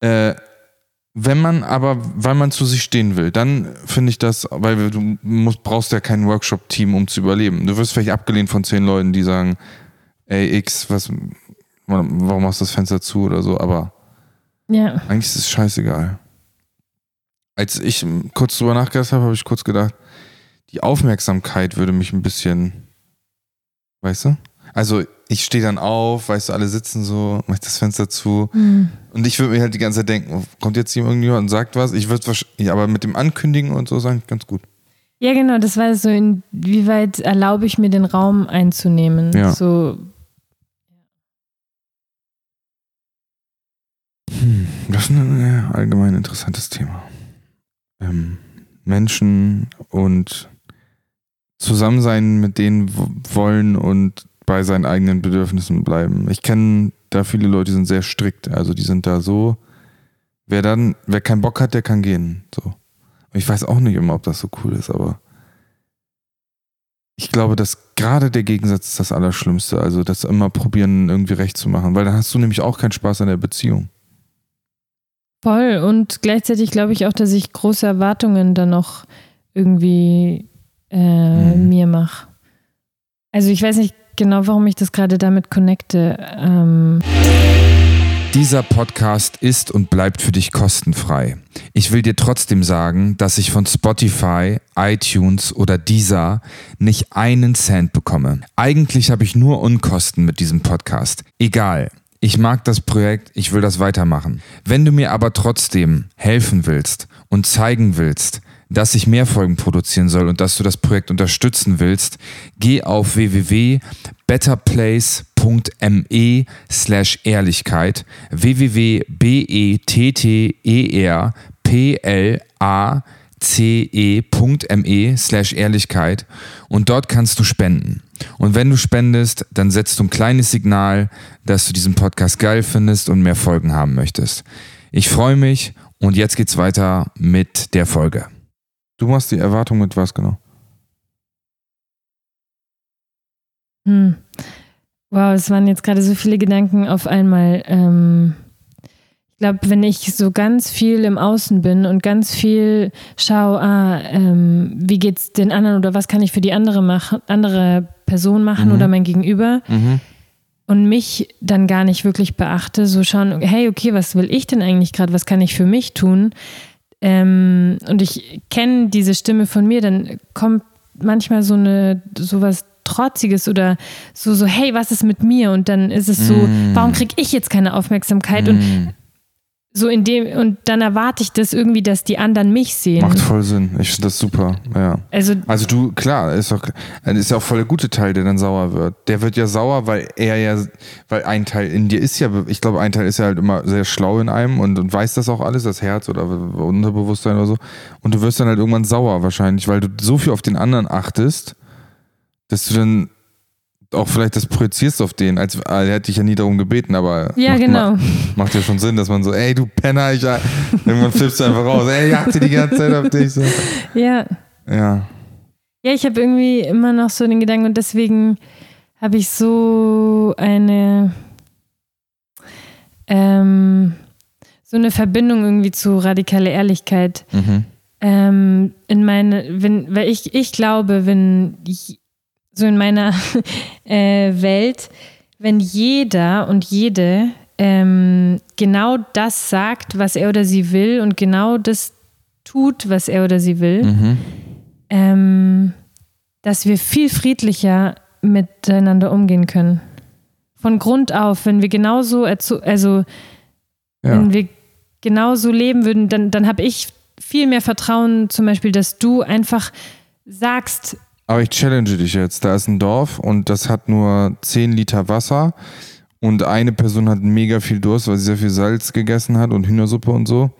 äh, wenn man aber, weil man zu sich stehen will, dann finde ich das, weil du musst, brauchst ja kein Workshop-Team, um zu überleben. Du wirst vielleicht abgelehnt von zehn Leuten, die sagen, ey X, was, warum machst du das Fenster zu oder so, aber ja. eigentlich ist es scheißegal. Als ich kurz drüber nachgedacht habe, habe ich kurz gedacht, die Aufmerksamkeit würde mich ein bisschen, weißt du? Also ich stehe dann auf, weißt du, alle sitzen so, mach das Fenster zu Hm. und ich würde mir halt die ganze Zeit denken, kommt jetzt hier irgendjemand und sagt was? Ich würde wahrscheinlich, aber mit dem Ankündigen und so sagen, ganz gut. Ja, genau, das war so, inwieweit erlaube ich mir den Raum einzunehmen. Ja. So, Das ist ein äh, allgemein interessantes Thema. Ähm, Menschen und Zusammensein mit denen wollen und bei seinen eigenen Bedürfnissen bleiben. Ich kenne da viele Leute, die sind sehr strikt. Also die sind da so, wer dann, wer keinen Bock hat, der kann gehen. So. Und ich weiß auch nicht immer, ob das so cool ist, aber ich glaube, dass gerade der Gegensatz ist das Allerschlimmste. Also das immer probieren, irgendwie recht zu machen, weil dann hast du nämlich auch keinen Spaß an der Beziehung. Voll. Und gleichzeitig glaube ich auch, dass ich große Erwartungen dann noch irgendwie äh, Mhm. mir mache. Also ich weiß nicht genau, warum ich das gerade damit connecte. Ähm, Dieser Podcast ist und bleibt für dich kostenfrei. Ich will dir trotzdem sagen, dass ich von Spotify, iTunes oder Deezer nicht einen Cent bekomme. Eigentlich habe ich nur Unkosten mit diesem Podcast. Egal. Ich mag das Projekt, ich will das weitermachen. Wenn du mir aber trotzdem helfen willst und zeigen willst, dass ich mehr Folgen produzieren soll und dass du das Projekt unterstützen willst, geh auf www.betterplace.me slash Ehrlichkeit www.betterplace.me slash Ehrlichkeit und dort kannst du spenden. Und wenn du spendest, dann setzt du ein kleines Signal, dass du diesen Podcast geil findest und mehr Folgen haben möchtest. Ich freue mich und jetzt geht's weiter mit der Folge. Du machst die Erwartung mit was genau? hm. Wow, es waren jetzt gerade so viele Gedanken auf einmal. Ähm, glaube, wenn ich so ganz viel im Außen bin und ganz viel schaue, ah, ähm, wie geht's den anderen oder was kann ich für die andere machen, andere Person machen Mhm. oder mein Gegenüber und mich dann gar nicht wirklich beachte, so schauen, hey, okay, was will ich denn eigentlich gerade, was kann ich für mich tun? Ähm, und ich kenne diese Stimme von mir, dann kommt manchmal so eine sowas Trotziges oder so, so, hey, was ist mit mir? Und dann ist es so, Mm. warum kriege ich jetzt keine Aufmerksamkeit? Und so in dem, und dann erwarte ich das irgendwie, dass die anderen mich sehen. Macht voll Sinn. Ich finde das super. Ja. Also, Also du, klar, ist auch, ist ja auch voll der gute Teil, der dann sauer wird. Der wird ja sauer, weil er ja, weil ein Teil in dir ist ja, ich glaube, ein Teil ist ja halt immer sehr schlau in einem und, und weiß das auch alles, das Herz oder Unterbewusstsein oder so. Und du wirst dann halt irgendwann sauer wahrscheinlich, weil du so viel auf den anderen achtest, dass du dann auch vielleicht das projizierst auf den, als er hätte dich ja nie darum gebeten, aber ja, macht, genau. macht, macht ja schon Sinn, dass man so, ey, du Penner, ich, irgendwann flippst du einfach raus, ey, ich achte die ganze Zeit auf dich. So. Ja. Ja. Ja, ich habe irgendwie immer noch so den Gedanken und deswegen habe ich so eine ähm, so eine Verbindung irgendwie zu radikale Ehrlichkeit. Mhm. Ähm, in meine, wenn, weil ich, ich glaube, wenn ich, so in meiner äh, Welt, wenn jeder und jede ähm, genau das sagt, was er oder sie will und genau das tut, was er oder sie will, Mhm. ähm, dass wir viel friedlicher miteinander umgehen können. Von Grund auf, wenn wir genauso, also Ja. wenn wir genauso leben würden, dann, dann habe ich viel mehr Vertrauen, zum Beispiel, dass du einfach sagst, Aber ich challenge dich jetzt. Da ist ein Dorf und das hat nur 10 Liter Wasser und eine Person hat mega viel Durst, weil sie sehr viel Salz gegessen hat und Hühnersuppe und so.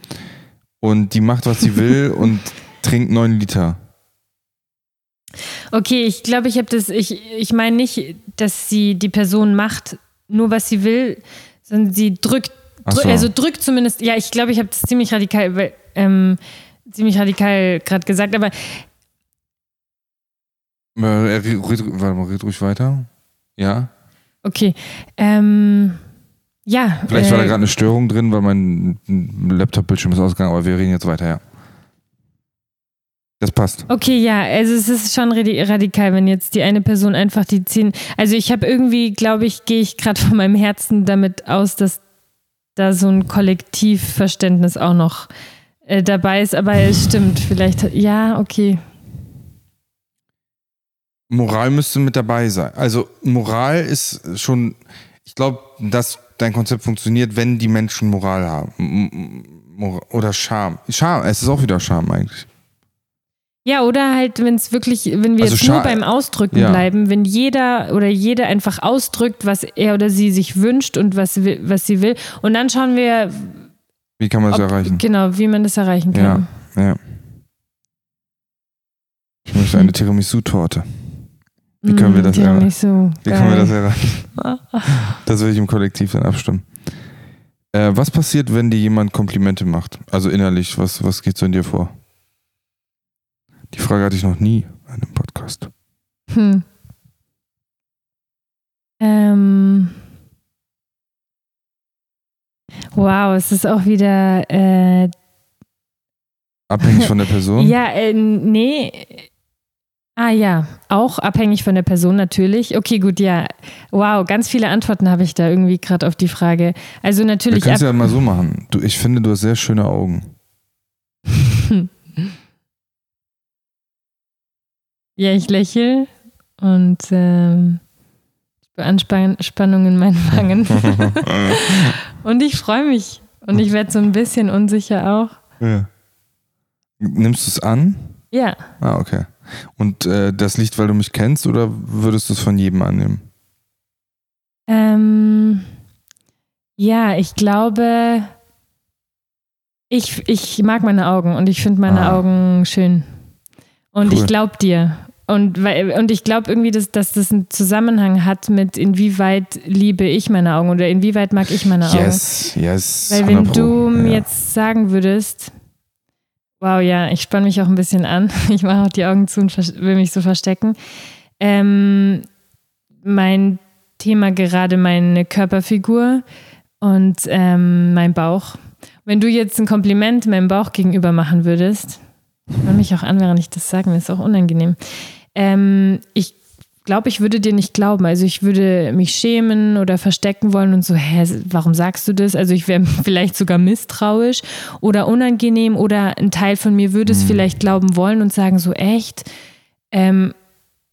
Und die macht, was sie will und trinkt 9 Liter. okay, ich glaube, ich habe das, ich, ich meine nicht, dass sie die Person macht, nur was sie will, sondern sie drückt, drück, so. also drückt zumindest, ja, ich glaube, ich habe das ziemlich radikal, ähm, ziemlich radikal gerade gesagt, aber Äh, red, warte mal, red ruhig weiter. Ja. okay, ähm, ja. Vielleicht war da äh, gerade eine Störung drin, weil mein Laptop-Bildschirm ist ausgegangen, aber wir reden jetzt weiter, ja. Das passt. Okay, ja, also es ist schon radi- radikal, wenn jetzt die eine Person einfach die zehn. Also ich habe irgendwie, glaube ich, gehe ich gerade von meinem Herzen damit aus, dass da so ein Kollektivverständnis auch noch äh, dabei ist. Aber es stimmt, vielleicht, ja, okay. Moral müsste mit dabei sein. Also Moral ist schon, ich glaube, dass dein Konzept funktioniert, wenn die Menschen Moral haben. Oder Scham. Scham, es ist auch wieder Scham eigentlich. Ja, oder halt, wenn es wirklich, wenn wir Also jetzt nur beim Ausdrücken ja. bleiben, wenn jeder oder jede einfach ausdrückt, was er oder sie sich wünscht und was, was sie will. Und dann schauen wir, Wie kann man das ob, erreichen? genau, wie man das erreichen kann. Ja. Ich möchte eine Tiramisu-Torte. Wie können wir das ja, erreichen? so Wie können wir geil. das erreichen? Das will ich im Kollektiv dann abstimmen. Äh, was passiert, wenn dir jemand Komplimente macht? Also innerlich, was, was geht so in dir vor? Die Frage hatte ich noch nie in einem Podcast. Hm. Ähm. Wow, es ist auch wieder. Äh, Abhängig von der Person? ja, äh, nee. Ah ja, auch abhängig von der Person natürlich. Okay, gut, ja. Wow, ganz viele Antworten habe ich da irgendwie gerade auf die Frage. Also natürlich es ab, ja mal so machen. Du, ich finde, du hast sehr schöne Augen. ja, ich lächle und ähm, Anspannung in meinen Wangen. und ich freue mich. Und ich werde so ein bisschen unsicher auch. ja. Nimmst du es an? Ja. Ah, okay. Und äh, das liegt, weil du mich kennst oder würdest du es von jedem annehmen? Ähm, ja, ich glaube, ich, ich mag meine Augen und ich finde meine Ah. Augen schön. Und Cool. ich glaube dir. Und, weil, und ich glaube irgendwie, dass, dass das einen Zusammenhang hat mit, inwieweit liebe ich meine Augen oder inwieweit mag ich meine Augen. Yes, yes. Weil wenn 100 Pro. du mir Ja. jetzt sagen würdest, wow, ja, ich spanne mich auch ein bisschen an, ich mache auch die Augen zu und will mich so verstecken. Ähm, mein Thema gerade meine Körperfigur und ähm, mein Bauch. Wenn du jetzt ein Kompliment meinem Bauch gegenüber machen würdest, ich spann mich auch an, während ich das sage, mir ist auch unangenehm. Ähm, ich glaube, ich würde dir nicht glauben. Also ich würde mich schämen oder verstecken wollen und so, hä, warum sagst du das? Also ich wäre vielleicht sogar misstrauisch oder unangenehm oder ein Teil von mir würde es vielleicht glauben wollen und sagen so, echt? Ähm,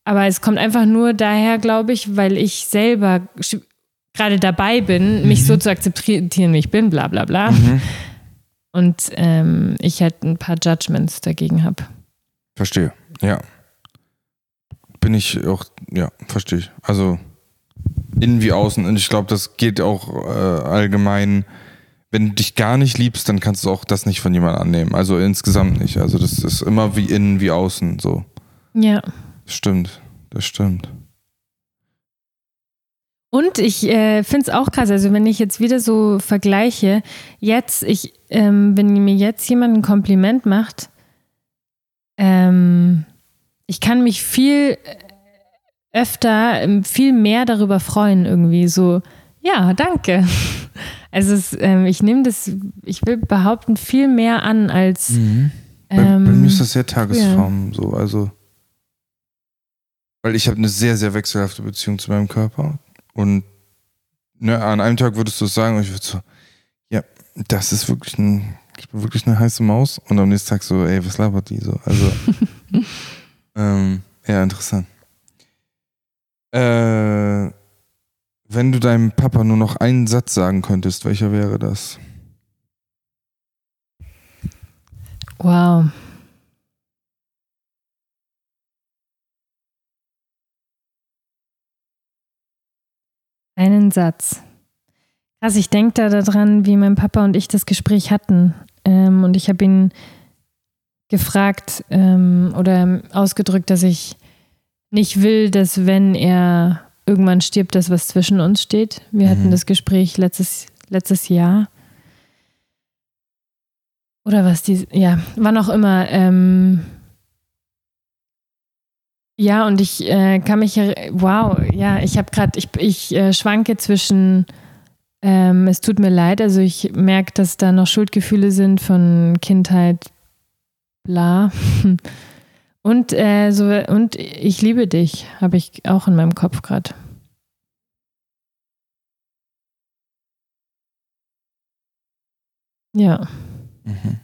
aber es kommt einfach nur daher, glaube ich, weil ich selber gerade dabei bin, mich so zu akzeptieren, wie ich bin, bla bla bla. Und ähm, ich halt ein paar Judgments dagegen habe. Verstehe, ja. Bin ich auch, ja, verstehe ich. Also innen wie außen. Und ich glaube, das geht auch äh, allgemein. Wenn du dich gar nicht liebst, dann kannst du auch das nicht von jemandem annehmen. Also insgesamt nicht. Also das ist immer wie innen wie außen so. Ja. Stimmt, das stimmt. Und ich äh, finde es auch krass, also wenn ich jetzt wieder so vergleiche, jetzt, ich, ähm, wenn mir jetzt jemand ein Kompliment macht, ähm, ich kann mich viel öfter, ähm, viel mehr darüber freuen, irgendwie so, ja, danke. Also es, ähm, ich nehme das, ich will behaupten, viel mehr an als. Mhm. Bei, ähm, bei, mir ist das sehr Tagesform ja. so, also. Weil ich habe eine sehr, sehr wechselhafte Beziehung zu meinem Körper. Und ne, an einem Tag würdest du es sagen und ich würde so, ja, das ist wirklich ein, ich bin wirklich eine heiße Maus. Und am nächsten Tag so, ey, was labert die so? Also, ähm, ja, interessant. Äh, wenn du deinem Papa nur noch einen Satz sagen könntest, welcher wäre das? Wow. Einen Satz. Krass, ich denke da daran, wie mein Papa und ich das Gespräch hatten. Ähm, und ich habe ihn gefragt ähm, oder ausgedrückt, dass ich nicht will, dass wenn er irgendwann stirbt, dass was zwischen uns steht. Wir mhm. hatten das Gespräch letztes, letztes Jahr. Oder was die, ja, wann auch immer. Ähm, ja, und ich äh, kann mich, wow, ja, ich habe gerade, ich, ich äh, schwanke zwischen, ähm, es tut mir leid, also ich merke, dass da noch Schuldgefühle sind von Kindheit, bla. Und, äh, so, und ich liebe dich, habe ich auch in meinem Kopf gerade. Ja. Mhm.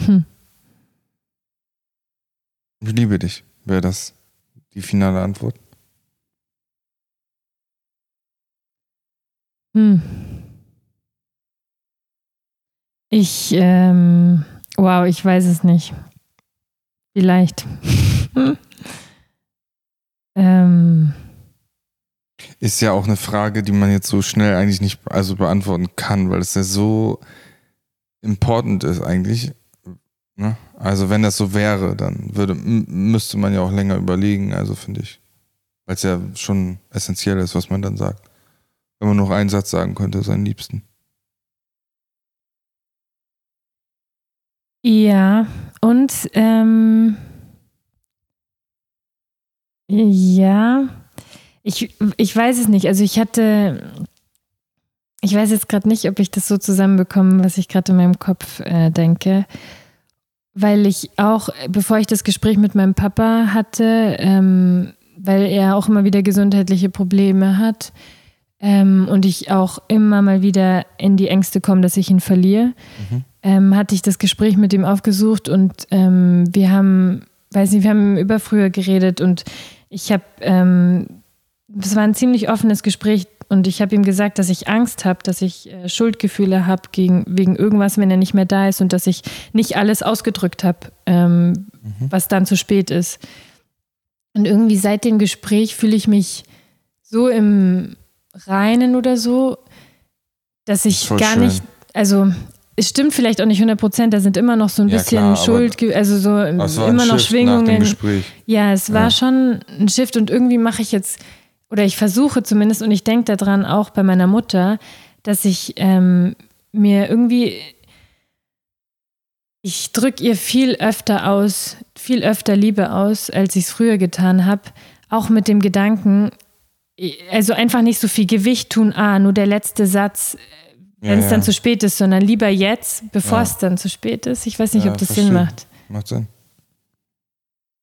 Hm. Ich liebe dich. Wäre das die finale Antwort? Hm. Ich, ähm, wow, ich weiß es nicht. Vielleicht. ähm. Ist ja auch eine Frage, die man jetzt so schnell eigentlich nicht also beantworten kann, weil es ja so important ist eigentlich. Ne? Also wenn das so wäre, dann würde, müsste man ja auch länger überlegen, also finde ich. Weil es ja schon essentiell ist, was man dann sagt. Wenn man noch einen Satz sagen könnte, seinen Liebsten. Ja, und ähm, ja, ich, ich weiß es nicht. Also ich hatte, ich weiß jetzt gerade nicht, ob ich das so zusammenbekomme, was ich gerade in meinem Kopf äh, denke. Weil ich auch, bevor ich das Gespräch mit meinem Papa hatte, ähm, weil er auch immer wieder gesundheitliche Probleme hat ähm, und ich auch immer mal wieder in die Ängste komme, dass ich ihn verliere, mhm ähm, hatte ich das Gespräch mit ihm aufgesucht und ähm, wir haben, weiß nicht, wir haben über früher geredet und ich habe, ähm, es war ein ziemlich offenes Gespräch und ich habe ihm gesagt, dass ich Angst habe, dass ich äh, Schuldgefühle habe wegen irgendwas, wenn er nicht mehr da ist und dass ich nicht alles ausgedrückt habe, ähm, mhm. was dann zu spät ist. Und irgendwie seit dem Gespräch fühle ich mich so im Reinen oder so, dass ich gar schön. nicht, also es stimmt vielleicht auch nicht 100 Prozent, da sind immer noch so ein ja, bisschen klar, Schuld, also so immer noch Schwingungen. Ja, es war ja. schon ein Shift und irgendwie mache ich jetzt, oder ich versuche zumindest, und ich denke daran auch bei meiner Mutter, dass ich ähm, mir irgendwie, ich drücke ihr viel öfter aus, viel öfter Liebe aus, als ich es früher getan habe. Auch mit dem Gedanken, also einfach nicht so viel Gewicht tun, ah, nur der letzte Satz wenn es dann zu spät ist, sondern lieber jetzt, bevor es dann zu spät ist. Ich weiß nicht, ob das verstehe. Sinn macht. Macht Sinn.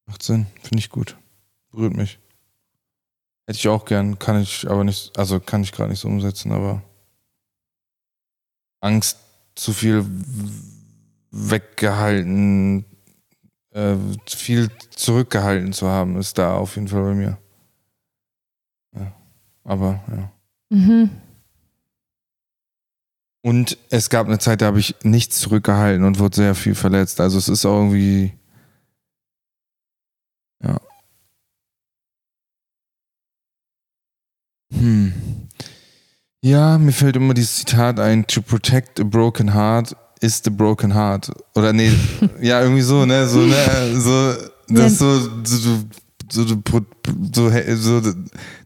Macht Sinn, finde ich gut. Berührt mich. Hätte ich auch gern, kann ich aber nicht, also kann ich gerade nicht so umsetzen, aber Angst, zu viel weggehalten, äh, viel zurückgehalten zu haben, ist da auf jeden Fall bei mir. Ja. Aber ja. Mhm. Und es gab eine Zeit, da habe ich nichts zurückgehalten und wurde sehr viel verletzt. Also es ist auch irgendwie. Ja. Hm. Ja, mir fällt immer dieses Zitat ein: To protect a broken heart is the broken heart. Oder nee, ja, irgendwie so, ne? So, ne? So, das so, so, so, so, so, so,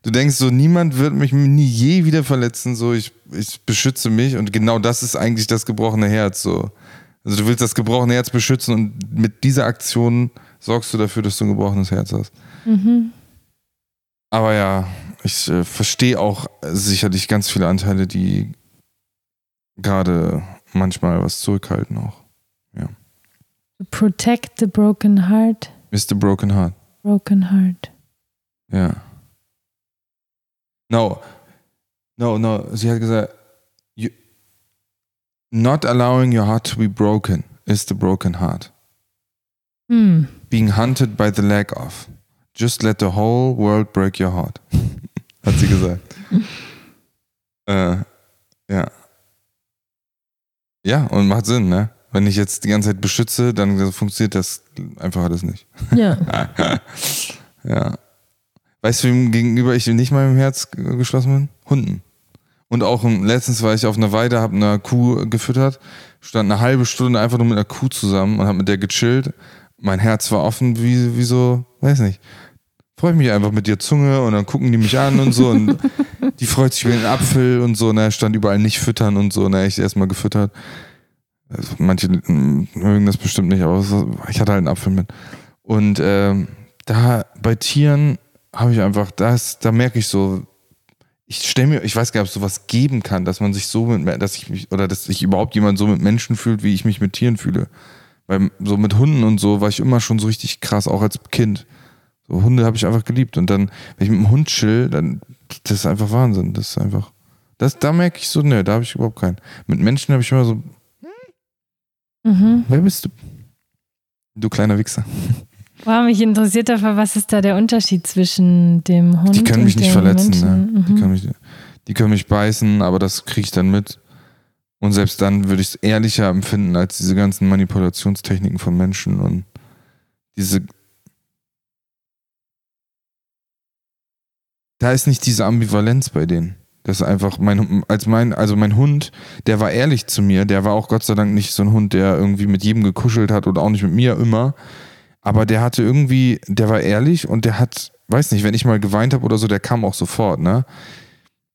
du denkst so, niemand wird mich nie je wieder verletzen, so, ich, ich beschütze mich und genau das ist eigentlich das gebrochene Herz, so. Also du willst das gebrochene Herz beschützen und mit dieser Aktion sorgst du dafür, dass du ein gebrochenes Herz hast. Mhm. Aber ja, ich äh, verstehe auch sicherlich ganz viele Anteile, die gerade manchmal was zurückhalten auch. Ja. Protect the broken heart. Mr. Broken Heart. Broken Heart. Ja. No. No, no. Sie hat gesagt, you, not allowing your heart to be broken is the broken heart. Hm. Being hunted by the lack of. Just let the whole world break your heart. Hat sie gesagt. äh, ja. Ja, und macht Sinn, ne? Wenn ich jetzt die ganze Zeit beschütze, dann funktioniert das einfach alles nicht. Ja. ja. Weißt du, wem gegenüber ich nicht mal im Herz geschlossen bin? Hunden. Und auch letztens war ich auf einer Weide, habe eine Kuh gefüttert, stand eine halbe Stunde einfach nur mit einer Kuh zusammen und habe mit der gechillt. Mein Herz war offen, wie, wie so, weiß nicht. Freue ich mich einfach mit der Zunge und dann gucken die mich an und so und die freut sich über den Apfel und so, ne, stand überall nicht füttern und so, ne, ich erstmal gefüttert. Also manche mögen das bestimmt nicht, aber ich hatte halt einen Apfel mit. Und ähm, da bei Tieren habe ich einfach, das, da merke ich so, ich stelle mir, ich weiß gar nicht, ob es sowas geben kann, dass man sich so mit, dass ich mich, oder dass sich überhaupt jemand so mit Menschen fühlt, wie ich mich mit Tieren fühle. Weil so mit Hunden und so war ich immer schon so richtig krass, auch als Kind. So Hunde habe ich einfach geliebt. Und dann, wenn ich mit einem Hund chill, dann, das ist einfach Wahnsinn. Das ist einfach, das, da merke ich so, ne, da habe ich überhaupt keinen. Mit Menschen habe ich immer so, mhm. wer bist du? Du kleiner Wichser. Wow, mich interessiert dafür, was ist da der Unterschied zwischen dem Hund Die können mich und nicht dem verletzen, Menschen? ne? Die, Mhm. können mich, die können mich beißen, aber das kriege ich dann mit. Und selbst dann würde ich es ehrlicher empfinden als diese ganzen Manipulationstechniken von Menschen und diese. Da ist nicht diese Ambivalenz bei denen. Das ist einfach mein, als mein, also mein Hund, der war ehrlich zu mir, der war auch Gott sei Dank nicht so ein Hund, der irgendwie mit jedem gekuschelt hat oder auch nicht mit mir immer. Aber der hatte irgendwie, der war ehrlich und der hat, weiß nicht, wenn ich mal geweint habe oder so, der kam auch sofort, ne?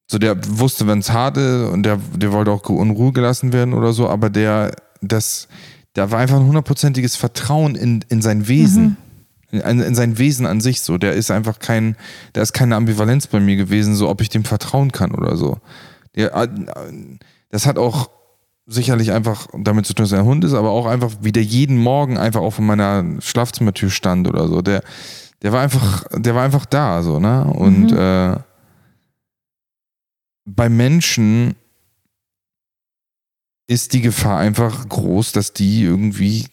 So, der wusste, wenn es hart ist und der, der wollte auch in Ruhe gelassen werden oder so, aber der, das, da war einfach ein hundertprozentiges Vertrauen in, in sein Wesen. In, in sein Wesen an sich so. Der ist einfach kein, da ist keine Ambivalenz bei mir gewesen, so ob ich dem vertrauen kann oder so. Der, äh, das hat auch sicherlich einfach damit zu tun, dass er ein Hund ist, aber auch einfach, wie der jeden Morgen einfach auch vor meiner Schlafzimmertür stand oder so. Der, der war einfach, der war einfach da, so, ne? Und Mhm. äh, bei Menschen ist die Gefahr einfach groß, dass die irgendwie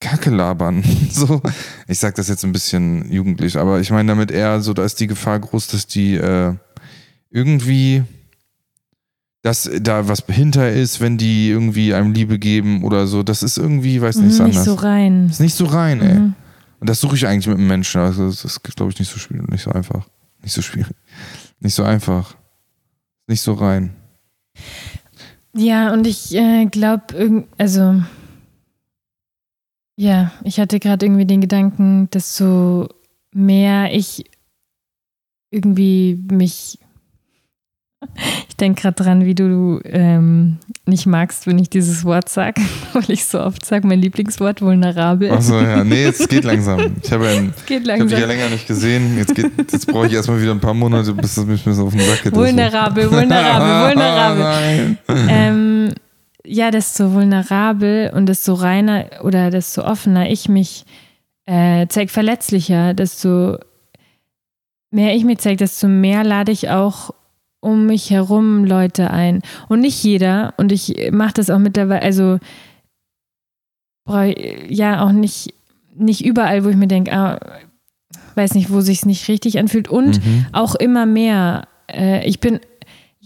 Kacke labern. So, ich sag das jetzt ein bisschen jugendlich, aber ich meine damit eher so, da ist die Gefahr groß, dass die äh, irgendwie, dass da was hinter ist, wenn die irgendwie einem Liebe geben oder so. Das ist irgendwie, weiß nicht, ist Mhm, nicht anders. so rein. ist nicht so rein, ey. Mhm. Und das suche ich eigentlich mit einem Menschen. Also das ist, glaube ich, nicht so schwierig, nicht so einfach. Nicht so schwierig. Nicht so einfach. Nicht so rein. Ja, und ich äh, glaube, also ja, ich hatte gerade irgendwie den Gedanken, dass so mehr ich irgendwie mich. Ich denke gerade dran, wie du ähm, nicht magst, wenn ich dieses Wort sage, weil ich so oft sage, mein Lieblingswort vulnerabel. Achso, ja. Nee, jetzt geht langsam. Ich habe ja, hab dich ja länger nicht gesehen. Jetzt, geht, jetzt brauche ich erstmal wieder ein paar Monate, bis das mich ein bisschen auf den Sack geht. Vulnerabel, vulnerabel, vulnerabel. Ähm, ja, desto vulnerabel und desto reiner oder desto offener ich mich äh, zeige, verletzlicher, desto mehr ich mich zeige, desto mehr lade ich auch um mich herum Leute ein. Und nicht jeder, und ich mache das auch mittlerweile, also ja auch nicht, nicht überall, wo ich mir denke, ah, weiß nicht, wo sich nicht richtig anfühlt. Und Mhm. auch immer mehr. Äh, ich bin,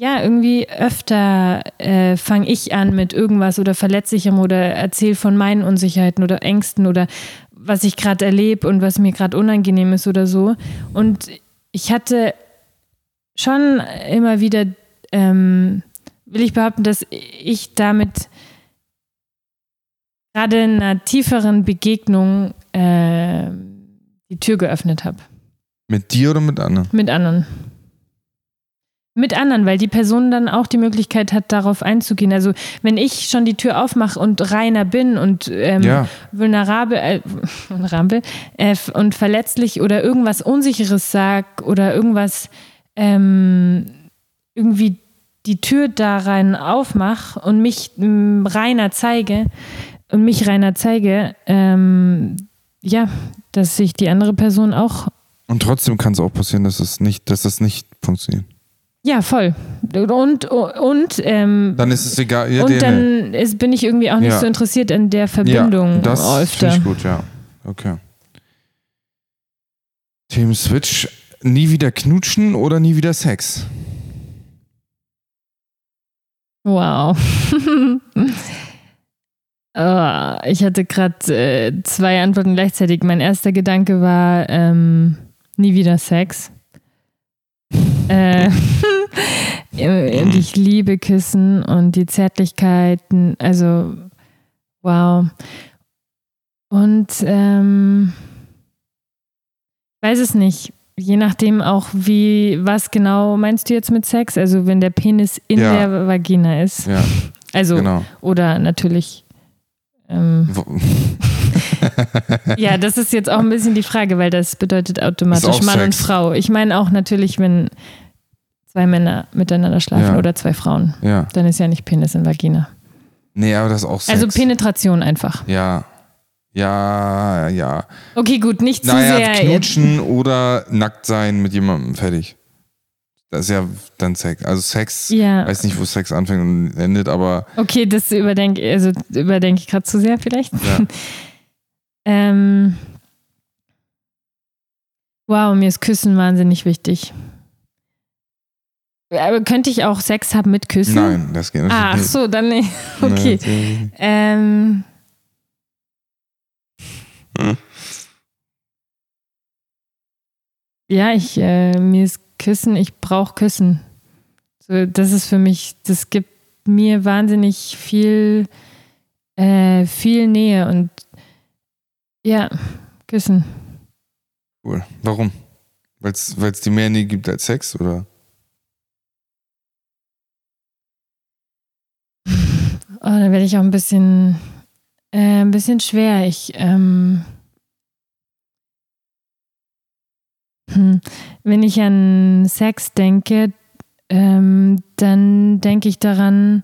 ja, irgendwie öfter äh, fange ich an mit irgendwas oder verletzlichem oder erzähle von meinen Unsicherheiten oder Ängsten oder was ich gerade erlebe und was mir gerade unangenehm ist oder so. Und ich hatte schon immer wieder, ähm, will ich behaupten, dass ich damit gerade in einer tieferen Begegnung äh, die Tür geöffnet habe. Mit dir oder mit anderen? Mit anderen. Mit anderen, weil die Person dann auch die Möglichkeit hat, darauf einzugehen. Also wenn ich schon die Tür aufmache und reiner bin und ähm, ja. vulnerabel, äh, vulnerabel äh, und verletzlich oder irgendwas Unsicheres sag oder irgendwas ähm, irgendwie die Tür da rein aufmache und mich ähm, reiner zeige und mich reiner zeige, ähm, ja, dass sich die andere Person auch. Und trotzdem kann es auch passieren, dass es nicht, dass das nicht funktioniert. Ja, voll. Und, und ähm, dann ist es egal. Ja, und dann ist, bin ich irgendwie auch nicht ja. so interessiert an der Verbindung. Ja, das finde ich gut, ja. Okay. Team Switch, nie wieder knutschen oder nie wieder Sex? Wow. oh, ich hatte gerade äh, zwei Antworten gleichzeitig. Mein erster Gedanke war ähm, nie wieder Sex. Äh, und ich liebe Küssen und die Zärtlichkeiten. Also, wow. Und ähm, weiß es nicht. Je nachdem auch, wie, was genau meinst du jetzt mit Sex? Also, wenn der Penis in ja. der Vagina ist. Ja. Also, genau. oder natürlich. Ähm, ja, das ist jetzt auch ein bisschen die Frage, weil das bedeutet automatisch Mann Sex. und Frau. Ich meine auch natürlich, wenn zwei Männer miteinander schlafen ja. oder zwei Frauen. Ja. Dann ist ja nicht Penis in Vagina. Nee, aber das ist auch Sex. Also Penetration einfach. Ja. Ja, ja. Okay, gut, nicht zu naja, sehr. Knutschen jetzt. oder nackt sein mit jemandem, fertig. Das ist ja dann Sex. Also Sex, ja. weiß nicht, wo Sex anfängt und endet, aber. Okay, das überdenke also überdenke ich gerade zu sehr vielleicht. Ja. ähm, wow, mir ist Küssen wahnsinnig wichtig. Aber könnte ich auch Sex haben mit Küssen? Nein, das geht nicht. Ah, ach so, dann nicht. Okay. Nein, ähm. Hm. Ja, ich, äh, mir ist Küssen, ich brauche Küssen. So, das ist für mich, das gibt mir wahnsinnig viel, äh, viel Nähe und ja, Küssen. Cool. Warum? Weil es dir mehr Nähe gibt als Sex, oder? Oh, da werde ich auch ein bisschen, äh, ein bisschen schwer. Ich, ähm, hm, wenn ich an Sex denke, ähm, dann denke ich daran,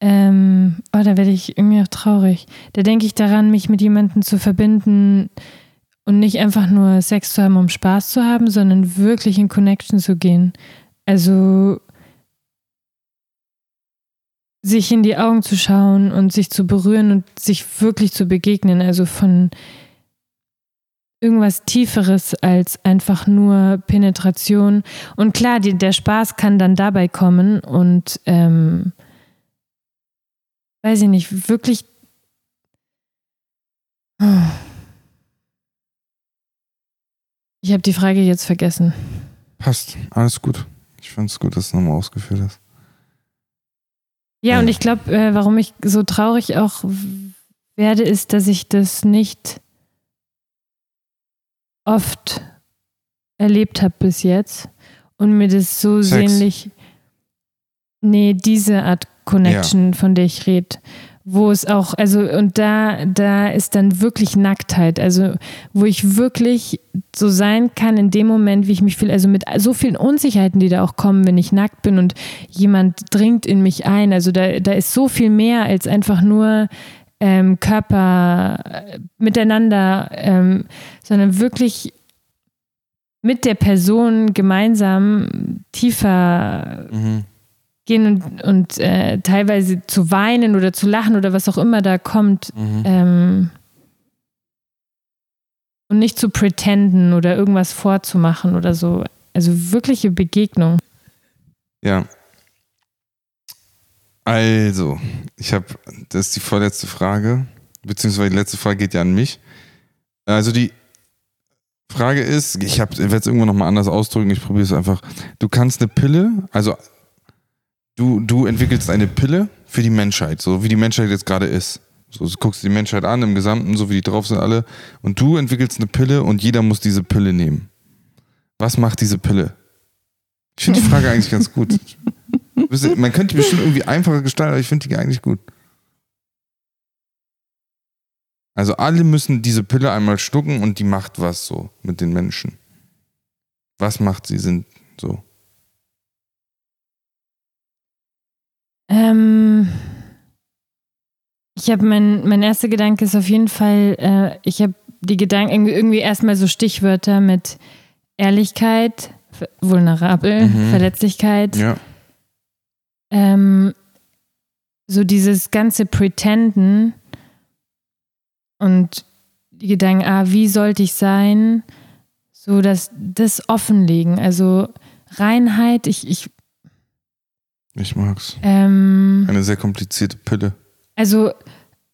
ähm, oh, da werde ich irgendwie auch traurig. Da denke ich daran, mich mit jemandem zu verbinden und nicht einfach nur Sex zu haben, um Spaß zu haben, sondern wirklich in Connection zu gehen. Also sich in die Augen zu schauen und sich zu berühren und sich wirklich zu begegnen, also von irgendwas Tieferes als einfach nur Penetration. Und klar, die, der Spaß kann dann dabei kommen und ähm, weiß ich nicht, wirklich. Ich habe die Frage jetzt vergessen. Passt, alles gut. Ich finde es gut, dass du nochmal ausgeführt hast. Ja, und ich glaube, äh, warum ich so traurig auch werde, ist, dass ich das nicht oft erlebt habe bis jetzt und mir das so Sex. sehnlich. Nee, diese Art Connection, ja. von der ich rede wo es auch, also und da, da ist dann wirklich Nacktheit, also wo ich wirklich so sein kann in dem Moment, wie ich mich fühle, also mit so vielen Unsicherheiten, die da auch kommen, wenn ich nackt bin und jemand dringt in mich ein, also da, da ist so viel mehr als einfach nur ähm, Körper äh, miteinander, ähm, sondern wirklich mit der Person gemeinsam tiefer mhm gehen und, und äh, teilweise zu weinen oder zu lachen oder was auch immer da kommt. Mhm. Ähm, und nicht zu pretenden oder irgendwas vorzumachen oder so. Also wirkliche Begegnung. Ja. Also, ich habe, das ist die vorletzte Frage, beziehungsweise die letzte Frage geht ja an mich. Also die Frage ist, ich werde es irgendwann nochmal anders ausdrücken, ich probiere es einfach. Du kannst eine Pille, also du, du entwickelst eine Pille für die Menschheit, so wie die Menschheit jetzt gerade ist. So, du guckst die Menschheit an im Gesamten, so wie die drauf sind alle. Und du entwickelst eine Pille und jeder muss diese Pille nehmen. Was macht diese Pille? Ich finde die Frage eigentlich ganz gut. Man könnte die bestimmt irgendwie einfacher gestalten, aber ich finde die eigentlich gut. Also alle müssen diese Pille einmal schlucken und die macht was so mit den Menschen. Was macht sie sind so? Ähm, ich habe mein, mein erster Gedanke ist auf jeden Fall, äh, ich habe die Gedanken irgendwie erstmal so Stichwörter mit Ehrlichkeit, vulnerabel, mhm. Verletzlichkeit. Ja. Ähm, so dieses ganze Pretenden und die Gedanken, ah, wie sollte ich sein, so dass das offenlegen, also Reinheit, ich, ich ich mag's. Ähm, Eine sehr komplizierte Pille. Also,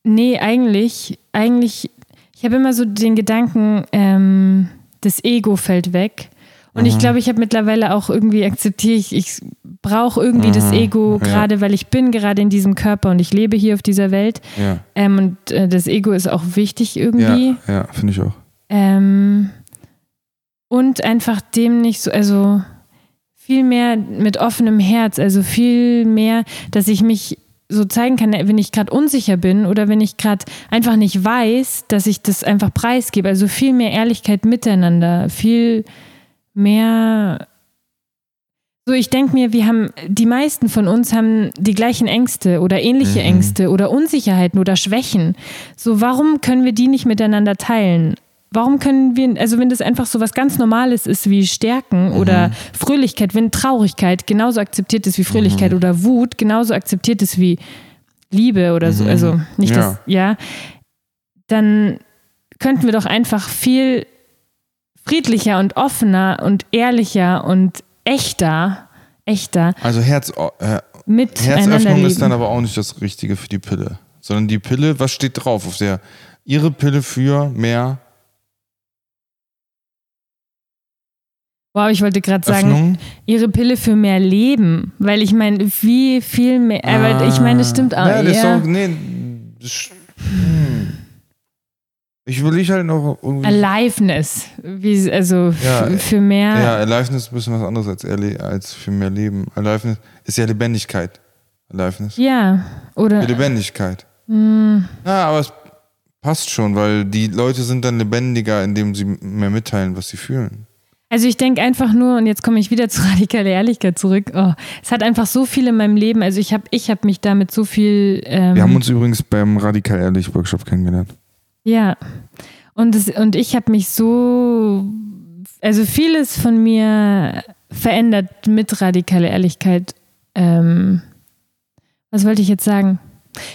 nee, eigentlich, eigentlich, ich habe immer so den Gedanken, ähm, das Ego fällt weg. Und Aha. ich glaube, ich habe mittlerweile auch irgendwie akzeptiert, ich, ich brauche irgendwie Aha. das Ego, gerade ja. weil ich bin gerade in diesem Körper und ich lebe hier auf dieser Welt. Ja. Ähm, und äh, das Ego ist auch wichtig irgendwie. Ja, ja finde ich auch. Ähm, und einfach dem nicht so, also viel mehr mit offenem Herz, also viel mehr, dass ich mich so zeigen kann, wenn ich gerade unsicher bin oder wenn ich gerade einfach nicht weiß, dass ich das einfach preisgebe. Also viel mehr Ehrlichkeit miteinander, viel mehr. So, ich denke mir, wir haben, die meisten von uns haben die gleichen Ängste oder ähnliche mhm. Ängste oder Unsicherheiten oder Schwächen. So, warum können wir die nicht miteinander teilen? Warum können wir, also wenn das einfach so was ganz Normales ist wie Stärken mhm. oder Fröhlichkeit, wenn Traurigkeit genauso akzeptiert ist wie Fröhlichkeit mhm. oder Wut genauso akzeptiert ist wie Liebe oder so, mhm. also nicht ja. das, ja, dann könnten wir doch einfach viel friedlicher und offener und ehrlicher und echter, echter. Also Herz, äh, Herzöffnung ist dann aber auch nicht das Richtige für die Pille, sondern die Pille, was steht drauf auf der, ihre Pille für mehr Wow, ich wollte gerade sagen, ihre Pille für mehr Leben, weil ich meine, wie viel mehr, ah, ich meine, das stimmt auch. Ja, das ja. Auch, nee, das, hm. Ich will ich halt noch irgendwie. Aliveness, wie, also ja, für mehr. Ja, Aliveness ist ein bisschen was anderes als, als für mehr Leben. Aliveness ist ja Lebendigkeit. Aliveness. Ja, oder. Für Lebendigkeit. Mh. Ja, aber es passt schon, weil die Leute sind dann lebendiger, indem sie mehr mitteilen, was sie fühlen. Also ich denke einfach nur, und jetzt komme ich wieder zu radikaler Ehrlichkeit zurück, oh, es hat einfach so viel in meinem Leben, also ich habe ich hab mich damit so viel... Ähm, Wir haben uns übrigens beim Radikal Ehrlich Workshop kennengelernt. Ja, und, das, und ich habe mich so, also vieles von mir verändert mit radikaler Ehrlichkeit. Ähm, was wollte ich jetzt sagen?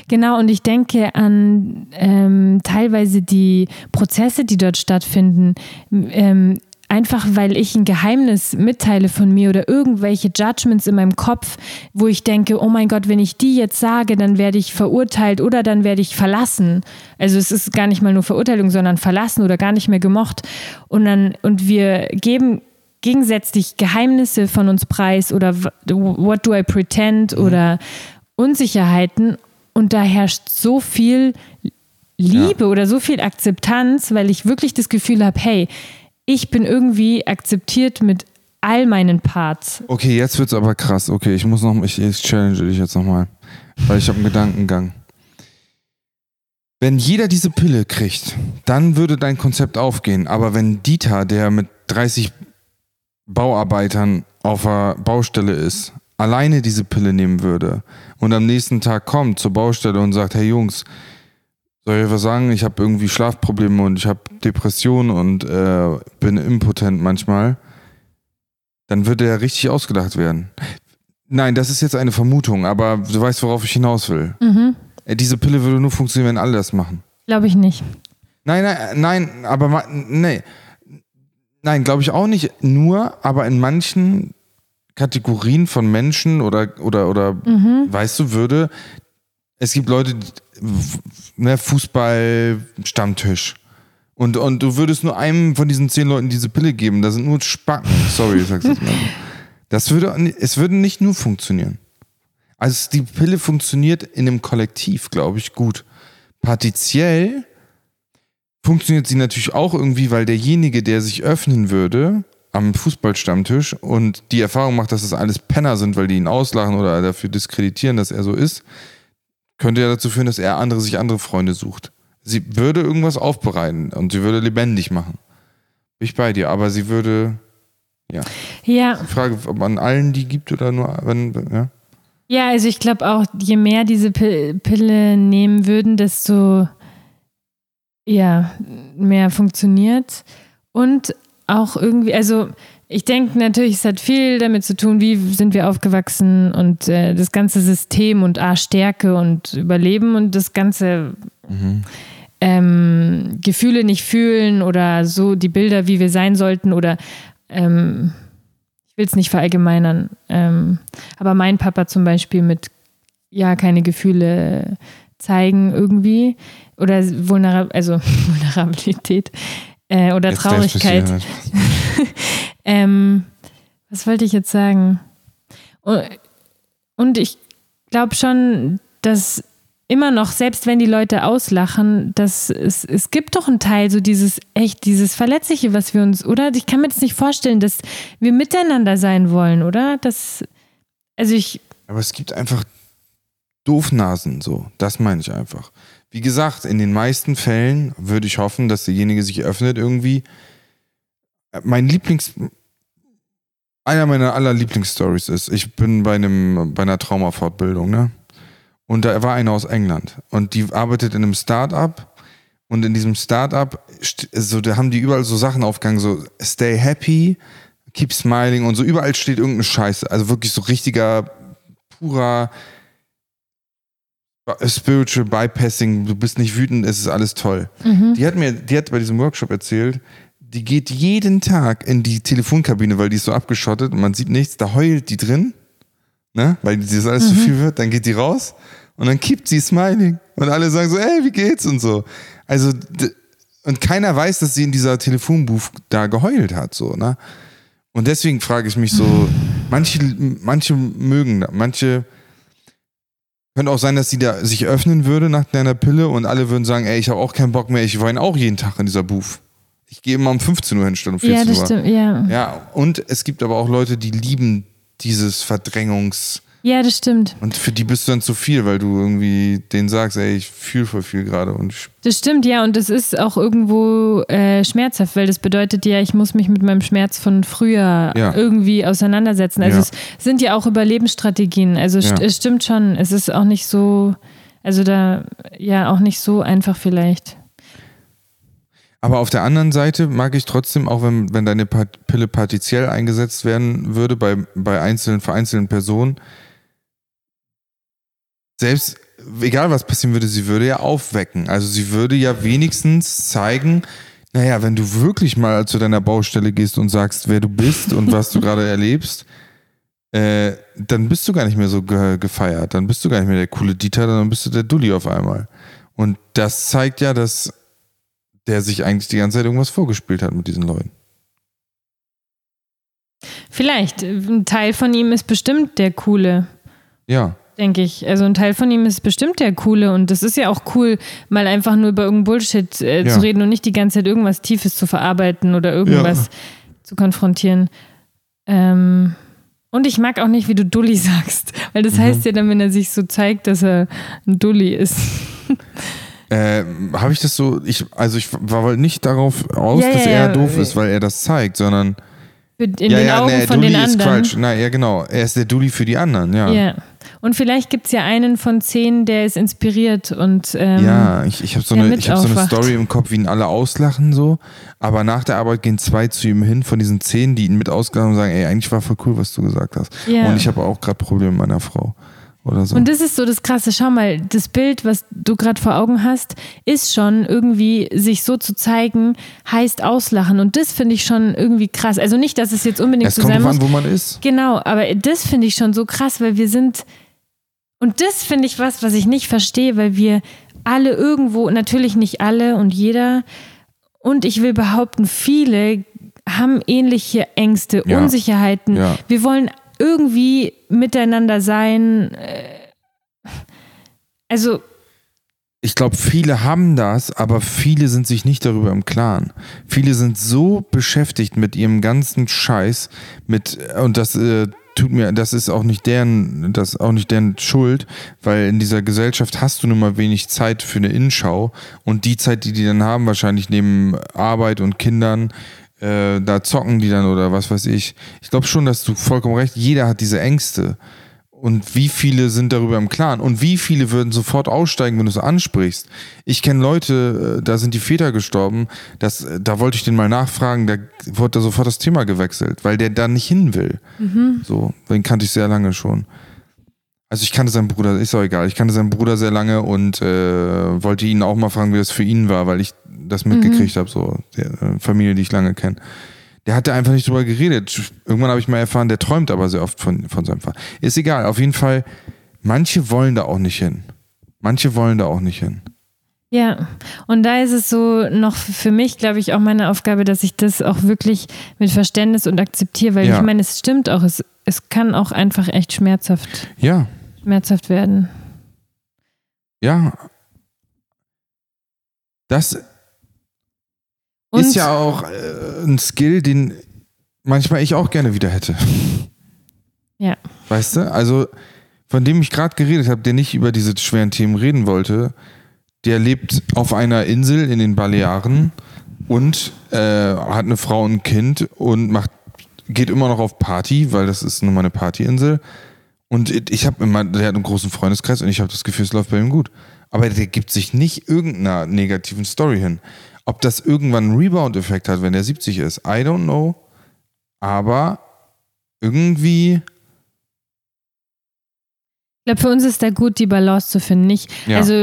Genau, und ich denke an ähm, teilweise die Prozesse, die dort stattfinden. Ähm, einfach weil ich ein Geheimnis mitteile von mir oder irgendwelche Judgments in meinem Kopf, wo ich denke, oh mein Gott, wenn ich die jetzt sage, dann werde ich verurteilt oder dann werde ich verlassen. Also es ist gar nicht mal nur Verurteilung, sondern verlassen oder gar nicht mehr gemocht. Und dann, und wir geben gegensätzlich Geheimnisse von uns preis oder what do I pretend mhm. oder Unsicherheiten und da herrscht so viel Liebe ja. oder so viel Akzeptanz, weil ich wirklich das Gefühl habe, hey, ich bin irgendwie akzeptiert mit all meinen Parts. Okay, jetzt wird's aber krass. Okay, ich muss noch, ich, ich challenge dich jetzt nochmal, weil ich habe einen Gedankengang. Wenn jeder diese Pille kriegt, dann würde dein Konzept aufgehen. Aber wenn Dieter, der mit 30 Bauarbeitern auf der Baustelle ist, alleine diese Pille nehmen würde und am nächsten Tag kommt zur Baustelle und sagt, hey Jungs, soll ich was sagen? Ich habe irgendwie Schlafprobleme und ich habe Depressionen und äh, bin impotent manchmal. Dann würde er richtig ausgedacht werden. Nein, das ist jetzt eine Vermutung, aber du weißt, worauf ich hinaus will. Mhm. Äh, diese Pille würde nur funktionieren, wenn alle das machen. Glaube ich nicht. Nein, nein, nein, aber nee. Nein, glaube ich auch nicht nur, aber in manchen Kategorien von Menschen oder, oder, oder Mhm. weißt du, würde, es gibt Leute, ne, Fußball, Stammtisch. Und, und du würdest nur einem von diesen zehn Leuten diese Pille geben, da sind nur Spacken. Sorry, ich sag's jetzt mal. Das würde, es würde nicht nur funktionieren. Also die Pille funktioniert in einem Kollektiv, glaube ich, gut. Partiziell funktioniert sie natürlich auch irgendwie, weil derjenige, der sich öffnen würde am Fußballstammtisch und die Erfahrung macht, dass das alles Penner sind, weil die ihn auslachen oder dafür diskreditieren, dass er so ist, könnte ja dazu führen, dass er andere sich andere Freunde sucht. Sie würde irgendwas aufbereiten und sie würde lebendig machen. Bin ich bei dir, aber sie würde, Ja, die Frage, ob an allen die gibt oder nur, wenn, ja. ja, also ich glaube auch, je mehr diese Pi- Pille nehmen würden, desto ja, mehr funktioniert. Und auch irgendwie, also ich denke natürlich, es hat viel damit zu tun, wie sind wir aufgewachsen und äh, das ganze System und A, Stärke und Überleben und das ganze ähm, Gefühle nicht fühlen oder so die Bilder, wie wir sein sollten oder ähm, ich will es nicht verallgemeinern, ähm, aber mein Papa zum Beispiel mit ja keine Gefühle zeigen irgendwie oder Vulnera also Vulnerabilität äh, oder Jetzt Traurigkeit. Ähm, was wollte ich jetzt sagen? Und- Und ich glaube schon, dass immer noch, selbst wenn die Leute auslachen, dass es, es gibt doch einen Teil, so dieses echt, dieses Verletzliche, was wir uns, oder? Ich kann mir das nicht vorstellen, dass wir miteinander sein wollen, oder? Das, also ich, Aber es gibt einfach Doofnasen, so. Das meine ich einfach. Wie gesagt, in den meisten Fällen würde ich hoffen, dass derjenige sich öffnet irgendwie. Mein Lieblings, einer meiner aller Lieblingsstories ist, ich bin bei einem, bei einer Traumafortbildung, ne? Und da war einer aus England und die arbeitet in einem Start-up und in diesem Start-up, st- so, da haben die überall so Sachen aufgegangen, so stay happy, keep smiling und so überall steht irgendeine Scheiße. Also wirklich so richtiger, purer Spiritual Bypassing, du bist nicht wütend, es ist alles toll. Die hat mir, die hat bei diesem Workshop erzählt, die geht jeden Tag in die Telefonkabine, weil die ist so abgeschottet und man sieht nichts, da heult die drin, ne? weil dieses alles zu viel wird, dann geht die raus und dann kippt sie smiling und alle sagen so, ey, wie geht's und so. Also, und keiner weiß, dass sie in dieser Telefonbooth da geheult hat, so, ne? Und deswegen frage ich mich so, manche, manche mögen, manche könnte auch sein, dass sie da sich öffnen würde nach deiner Pille und alle würden sagen, ey, ich habe auch keinen Bock mehr, ich weine auch jeden Tag in dieser Booth. Ich gehe immer um 15 Uhr hin, statt um 14 ja, das Uhr. stimmt, ja. Ja, und es gibt aber auch Leute, die lieben dieses Verdrängungs- Ja, das stimmt. und für die bist du dann zu viel, weil du irgendwie denen sagst, ey, ich fühle voll viel gerade und Das stimmt, ja, und das ist auch irgendwo äh, schmerzhaft, weil das bedeutet ja, ich muss mich mit meinem Schmerz von früher Ja. irgendwie auseinandersetzen. Also Ja. es sind ja auch Überlebensstrategien. Also st- Ja. es stimmt schon, es ist auch nicht so, also da ja auch nicht so einfach vielleicht. Aber auf der anderen Seite mag ich trotzdem, auch wenn, wenn deine Pille partiziell eingesetzt werden würde bei, bei einzelnen, vereinzelten Personen, selbst, egal was passieren würde, sie würde ja aufwecken. Also sie würde ja wenigstens zeigen, naja, wenn du wirklich mal zu deiner Baustelle gehst und sagst, wer du bist und was du gerade erlebst, äh, dann bist du gar nicht mehr so ge gefeiert. Dann bist du gar nicht mehr der coole Dieter, dann bist du der Dulli auf einmal. Und das zeigt ja, dass der sich eigentlich die ganze Zeit irgendwas vorgespielt hat mit diesen Leuten. Vielleicht. Ein Teil von ihm ist bestimmt der Coole. Ja. Denke ich. Also ein Teil von ihm ist bestimmt der Coole und das ist ja auch cool, mal einfach nur über irgendeinen Bullshit äh, Ja. zu reden und nicht die ganze Zeit irgendwas Tiefes zu verarbeiten oder irgendwas zu konfrontieren. Ähm, und ich mag auch nicht, wie du Dulli sagst, weil Mhm. das heißt ja dann, wenn er sich so zeigt, dass er ein Dulli ist. Äh, Habe ich das so, ich, also ich war wohl nicht darauf aus, Ja, dass ja, er ja. doof ist, weil er das zeigt, sondern In ja, den ja, Augen nee, von Dulli den ist anderen. Quatsch. Na, ja, genau. Er ist der Dulli für die anderen, ja. Ja. Und vielleicht gibt es ja einen von zehn, der ist inspiriert und ähm, Ja, ich, ich habe so, eine, ich hab so eine. Story im Kopf, wie ihn alle auslachen so. Aber nach der Arbeit gehen zwei zu ihm hin von diesen zehn, die ihn mit ausgelachen haben und sagen, ey, eigentlich war voll cool, was du gesagt hast. Ja. Und ich habe auch gerade Probleme mit meiner Frau. Oder so. Und das ist so das Krasse. Schau mal, das Bild, was du gerade vor Augen hast, ist schon irgendwie, sich so zu zeigen, heißt auslachen. Und das finde ich schon irgendwie krass. Also nicht, dass es jetzt unbedingt es so kommt sein muss. an, wo man ist. Genau, aber das finde ich schon so krass, weil wir sind. Und das finde ich was, was ich nicht verstehe, weil wir alle irgendwo, natürlich nicht alle und jeder, und ich will behaupten, viele haben ähnliche Ängste, Ja. Unsicherheiten. Ja. Wir wollen irgendwie miteinander sein. äh, Also, Ich glaube, viele haben das, aber viele sind sich nicht darüber im Klaren. Viele sind so beschäftigt mit ihrem ganzen Scheiß, mit und das äh, tut mir, das ist auch nicht deren, das auch nicht deren Schuld, weil in dieser Gesellschaft hast du nun mal wenig Zeit für eine Innenschau und die Zeit, die die dann haben, wahrscheinlich neben Arbeit und Kindern, äh, da zocken die dann oder was weiß ich. Ich glaube schon, dass du vollkommen recht. Jeder hat diese Ängste. Und wie viele sind darüber im Klaren? Und wie viele würden sofort aussteigen, wenn du es ansprichst? Ich kenne Leute, äh, da sind die Väter gestorben, das, äh, da wollte ich den mal nachfragen, da wurde da sofort das Thema gewechselt, weil der da nicht hin will. So, den kannte ich sehr lange schon. Also ich kannte seinen Bruder, ist auch egal, ich kannte seinen Bruder sehr lange und äh, wollte ihn auch mal fragen, wie das für ihn war, weil ich das mitgekriegt habe, so, der äh, Familie, die ich lange kenne. Der hatte einfach nicht drüber geredet. Irgendwann habe ich mal erfahren, der träumt aber sehr oft von, von seinem Vater. Ist egal, auf jeden Fall, manche wollen da auch nicht hin. Manche wollen da auch nicht hin. Ja, und da ist es so noch für mich, glaube ich, auch meine Aufgabe, dass ich das auch wirklich mit Verständnis und akzeptiere, weil Ja. ich meine, es stimmt auch, es, es kann auch einfach echt schmerzhaft, Ja, schmerzhaft werden. ja. Das Und ist ja auch äh, ein Skill, den manchmal ich auch gerne wieder hätte. Ja. Weißt du? Also, von dem ich gerade geredet habe, der nicht über diese schweren Themen reden wollte, der lebt auf einer Insel in den Balearen und äh, hat eine Frau und ein Kind und macht, geht immer noch auf Party, weil das ist nun mal eine Partyinsel. Und ich habe immer, der hat einen großen Freundeskreis und ich habe das Gefühl, es läuft bei ihm gut. Aber der gibt sich nicht irgendeiner negativen Story hin. Ob das irgendwann einen Rebound-Effekt hat, wenn der 70 ist, I don't know. Aber irgendwie, ich glaube, für uns ist da gut, die Balance zu finden. Nicht, Ja. Also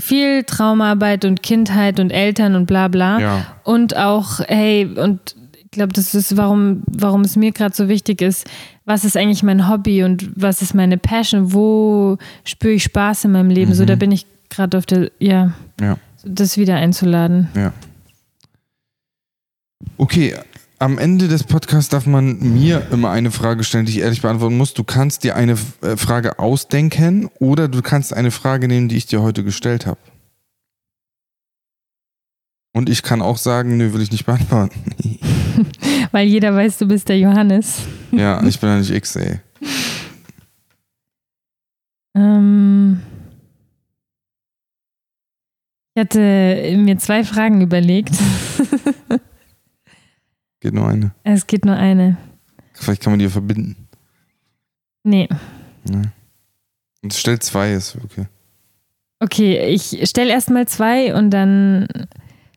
viel Traumarbeit und Kindheit und Eltern und bla bla. ja, Und auch, hey, und ich glaube, das ist, warum, warum es mir gerade so wichtig ist, was ist eigentlich mein Hobby und was ist meine Passion, wo spüre ich Spaß in meinem Leben. So, da bin ich gerade auf der, ja, ja, das wieder einzuladen. ja. Okay, am Ende des Podcasts darf man mir immer eine Frage stellen, die ich ehrlich beantworten muss. Du kannst dir eine äh, Frage ausdenken oder du kannst eine Frage nehmen, die ich dir heute gestellt habe. Und ich kann auch sagen, nö, will ich nicht beantworten. Weil jeder weiß, du bist der Johannes. ja, ich bin ja nicht X, ey. Ähm, ich hatte mir zwei Fragen überlegt. Geht nur eine. es geht nur eine. Vielleicht kann man die ja verbinden. Nee. Ne? Und stell zwei, ist okay. Okay, ich stelle erstmal zwei und dann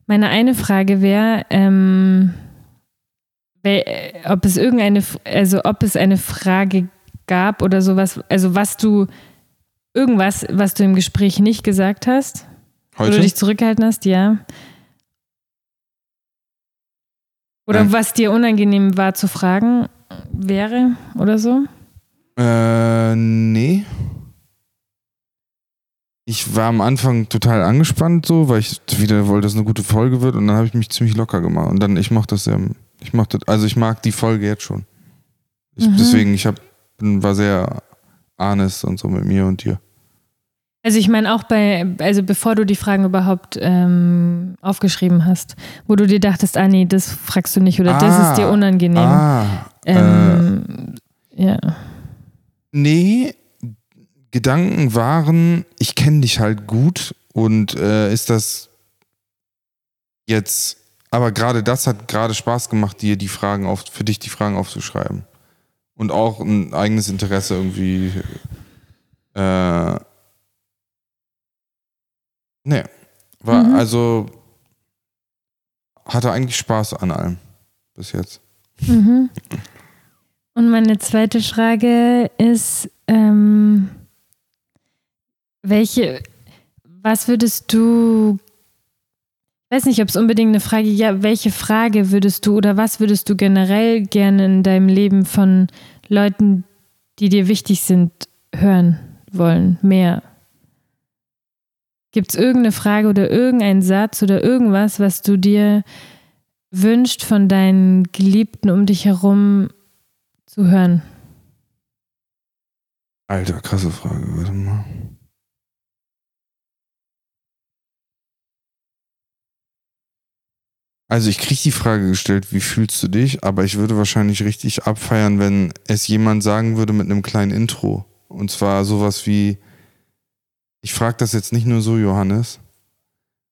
meine eine Frage wäre, ähm, äh, ob es irgendeine, also ob es eine Frage gab oder sowas, also was du, irgendwas, was du im Gespräch nicht gesagt hast, wo Heute? du dich zurückgehalten hast, ja. Oder Nein. was dir unangenehm war zu fragen wäre oder so? Äh, nee. Ich war am Anfang total angespannt, so, weil ich wieder wollte, dass es eine gute Folge wird und dann habe ich mich ziemlich locker gemacht. Und dann, ich mach das ja, ich mach das, also ich mag die Folge jetzt schon. Ich, Mhm. Deswegen, ich hab, war sehr honest und so mit mir und dir. Also ich meine auch bei, also bevor du die Fragen überhaupt ähm, aufgeschrieben hast, wo du dir dachtest, ah nee, das fragst du nicht oder das Ah, ist dir unangenehm. Ah, ähm, ja. Nee, Gedanken waren, ich kenne dich halt gut und äh, ist das jetzt, aber gerade das hat gerade Spaß gemacht, dir die Fragen auf, für dich die Fragen aufzuschreiben. Und auch ein eigenes Interesse irgendwie. Äh, nee. War, Mhm. also hatte eigentlich Spaß an allem bis jetzt. Mhm. Und meine zweite Frage ist, ähm, welche, was würdest du, ich weiß nicht, ob es unbedingt eine Frage, ja, welche Frage würdest du oder was würdest du generell gerne in deinem Leben von Leuten, die dir wichtig sind, hören wollen, mehr? Gibt es irgendeine Frage oder irgendeinen Satz oder irgendwas, was du dir wünscht von deinen Geliebten um dich herum zu hören? Alter, krasse Frage, warte mal. Also ich kriege die Frage gestellt, wie fühlst du dich? Aber ich würde wahrscheinlich richtig abfeiern, wenn es jemand sagen würde mit einem kleinen Intro. Und zwar sowas wie, ich frage das jetzt nicht nur so, Johannes,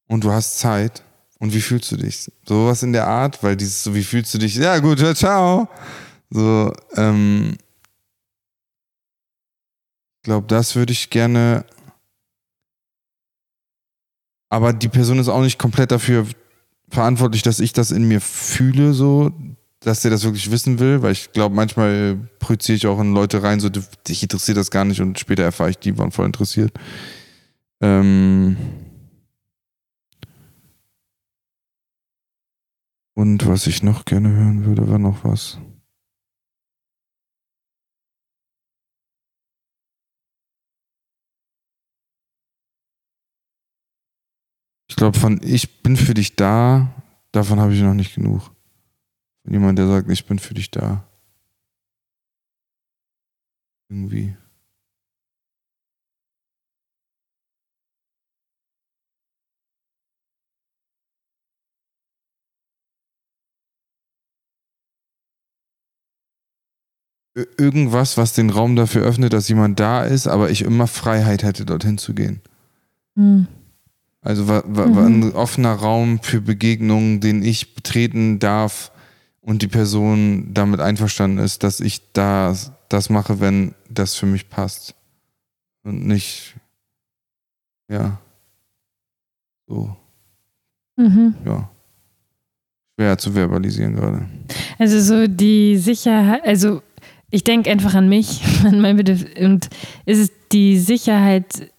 und du hast Zeit. Und wie fühlst du dich? Sowas in der Art, weil dieses so, wie fühlst du dich? Ja, gut, ciao. So, ähm, ich glaube, das würde ich gerne. Aber die Person ist auch nicht komplett dafür verantwortlich, dass ich das in mir fühle, so, dass der das wirklich wissen will, weil ich glaube, manchmal projiziere ich auch in Leute rein, so, dich interessiert das gar nicht und später erfahre ich, die waren voll interessiert. Ähm und was ich noch gerne hören würde, war noch was. Ich glaube, von ich bin für dich da, davon habe ich noch nicht genug. Jemand, der sagt, ich bin für dich da. Irgendwie. Irgendwas, was den Raum dafür öffnet, dass jemand da ist, aber ich immer Freiheit hätte, dorthin zu gehen. Mhm. Also war, war, mhm. war ein offener Raum für Begegnungen, den ich betreten darf und die Person damit einverstanden ist, dass ich da das mache, wenn das für mich passt. Und nicht, ja, so. Mhm. Ja. Schwer zu verbalisieren gerade. Also so die Sicherheit, also ich denke einfach an mich, an mein Bedürfnis und ist es die Sicherheit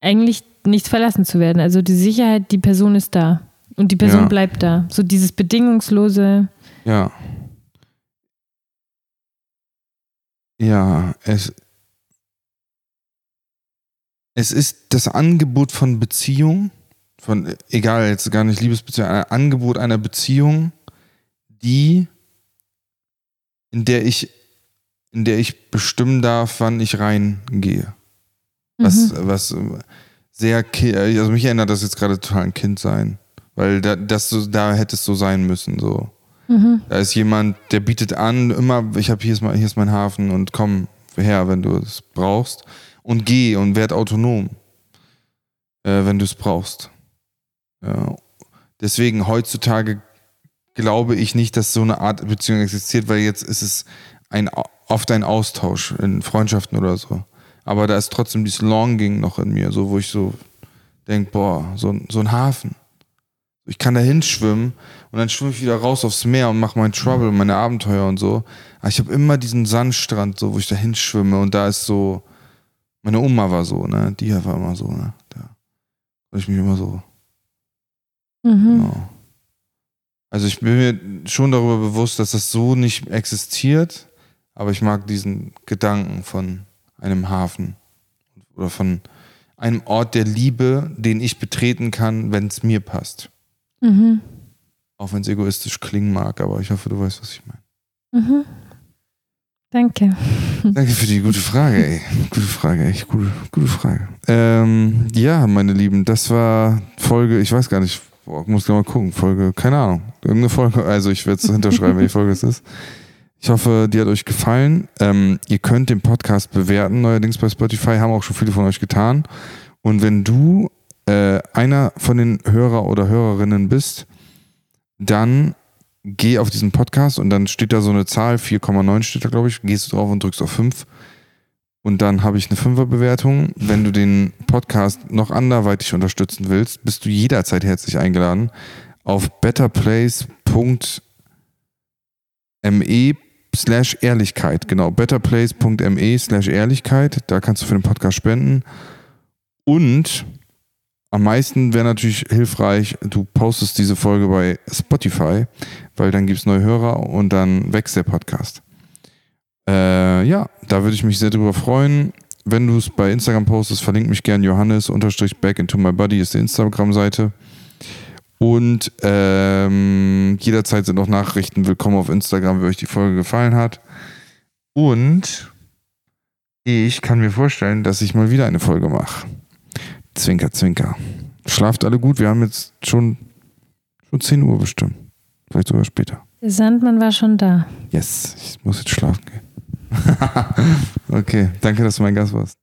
eigentlich nicht verlassen zu werden. Also die Sicherheit, die Person ist da und die Person ja. bleibt da. So dieses bedingungslose. Ja. Ja, es, es ist das Angebot von Beziehung, von, egal, jetzt gar nicht Liebesbeziehung, ein Angebot einer Beziehung, die, in der ich, in der ich bestimmen darf, wann ich reingehe. Was, mhm. was, sehr, also mich erinnert das jetzt gerade total ein Kind sein, weil da, das, da hätte es so sein müssen, so. Mhm. Da ist jemand, der bietet an, immer, ich habe hier ist mein, hier ist mein Hafen und komm her, wenn du es brauchst und geh und werd autonom, äh, wenn du es brauchst. Ja. Deswegen heutzutage glaube ich nicht, dass so eine Art Beziehung existiert, weil jetzt ist es ein, oft ein Austausch in Freundschaften oder so. Aber da ist trotzdem dieses Longing noch in mir, so wo ich so denke, boah, so, so ein Hafen. Ich kann da hinschwimmen und dann schwimme ich wieder raus aufs Meer und mache mein Trouble, meine Abenteuer und so. Aber ich habe immer diesen Sandstrand, so, wo ich da hinschwimme und da ist so, meine Oma war so, ne? Die war immer so, ne? Da war ich mich immer so. Mhm. Genau. Also ich bin mir schon darüber bewusst, dass das so nicht existiert, aber ich mag diesen Gedanken von einem Hafen oder von einem Ort der Liebe, den ich betreten kann, wenn es mir passt. Mhm. Auch wenn es egoistisch klingen mag, aber ich hoffe, du weißt, was ich meine. Mhm. Danke. Danke für die gute Frage, ey. Gute Frage, echt gute, gute Frage. Ähm, ja, meine Lieben, das war Folge, ich weiß gar nicht, boah, muss mal gucken, Folge, keine Ahnung, irgendeine Folge, also ich werde es hinterschreiben, welche Folge es ist. Ich hoffe, die hat euch gefallen. Ähm, ihr könnt den Podcast bewerten, neuerdings bei Spotify, haben auch schon viele von euch getan. Und wenn du äh, einer von den Hörer oder Hörerinnen bist, dann geh auf diesen Podcast und dann steht da so eine Zahl, 4,9 steht da, glaube ich, gehst du drauf und drückst auf 5. Und dann habe ich eine Fünferbewertung. Wenn du den Podcast noch anderweitig unterstützen willst, bist du jederzeit herzlich eingeladen auf betterplace.me slash Ehrlichkeit, genau, betterplace.me slash Ehrlichkeit, da kannst du für den Podcast spenden. Und am meisten wäre natürlich hilfreich, du postest diese Folge bei Spotify, weil dann gibt es neue Hörer und dann wächst der Podcast. Äh, ja, da würde ich mich sehr drüber freuen. Wenn du es bei Instagram postest, verlink mich gern Johannes unterstrich back into my body ist die Instagram-Seite. Und ähm, jederzeit sind auch Nachrichten willkommen auf Instagram, wie euch die Folge gefallen hat. Und ich kann mir vorstellen, dass ich mal wieder eine Folge mache. Zwinker, zwinker. Schlaft alle gut. Wir haben jetzt schon, schon 10 Uhr bestimmt. Vielleicht sogar später. Der Sandmann war schon da. Yes, ich muss jetzt schlafen gehen. okay, danke, dass du mein Gast warst.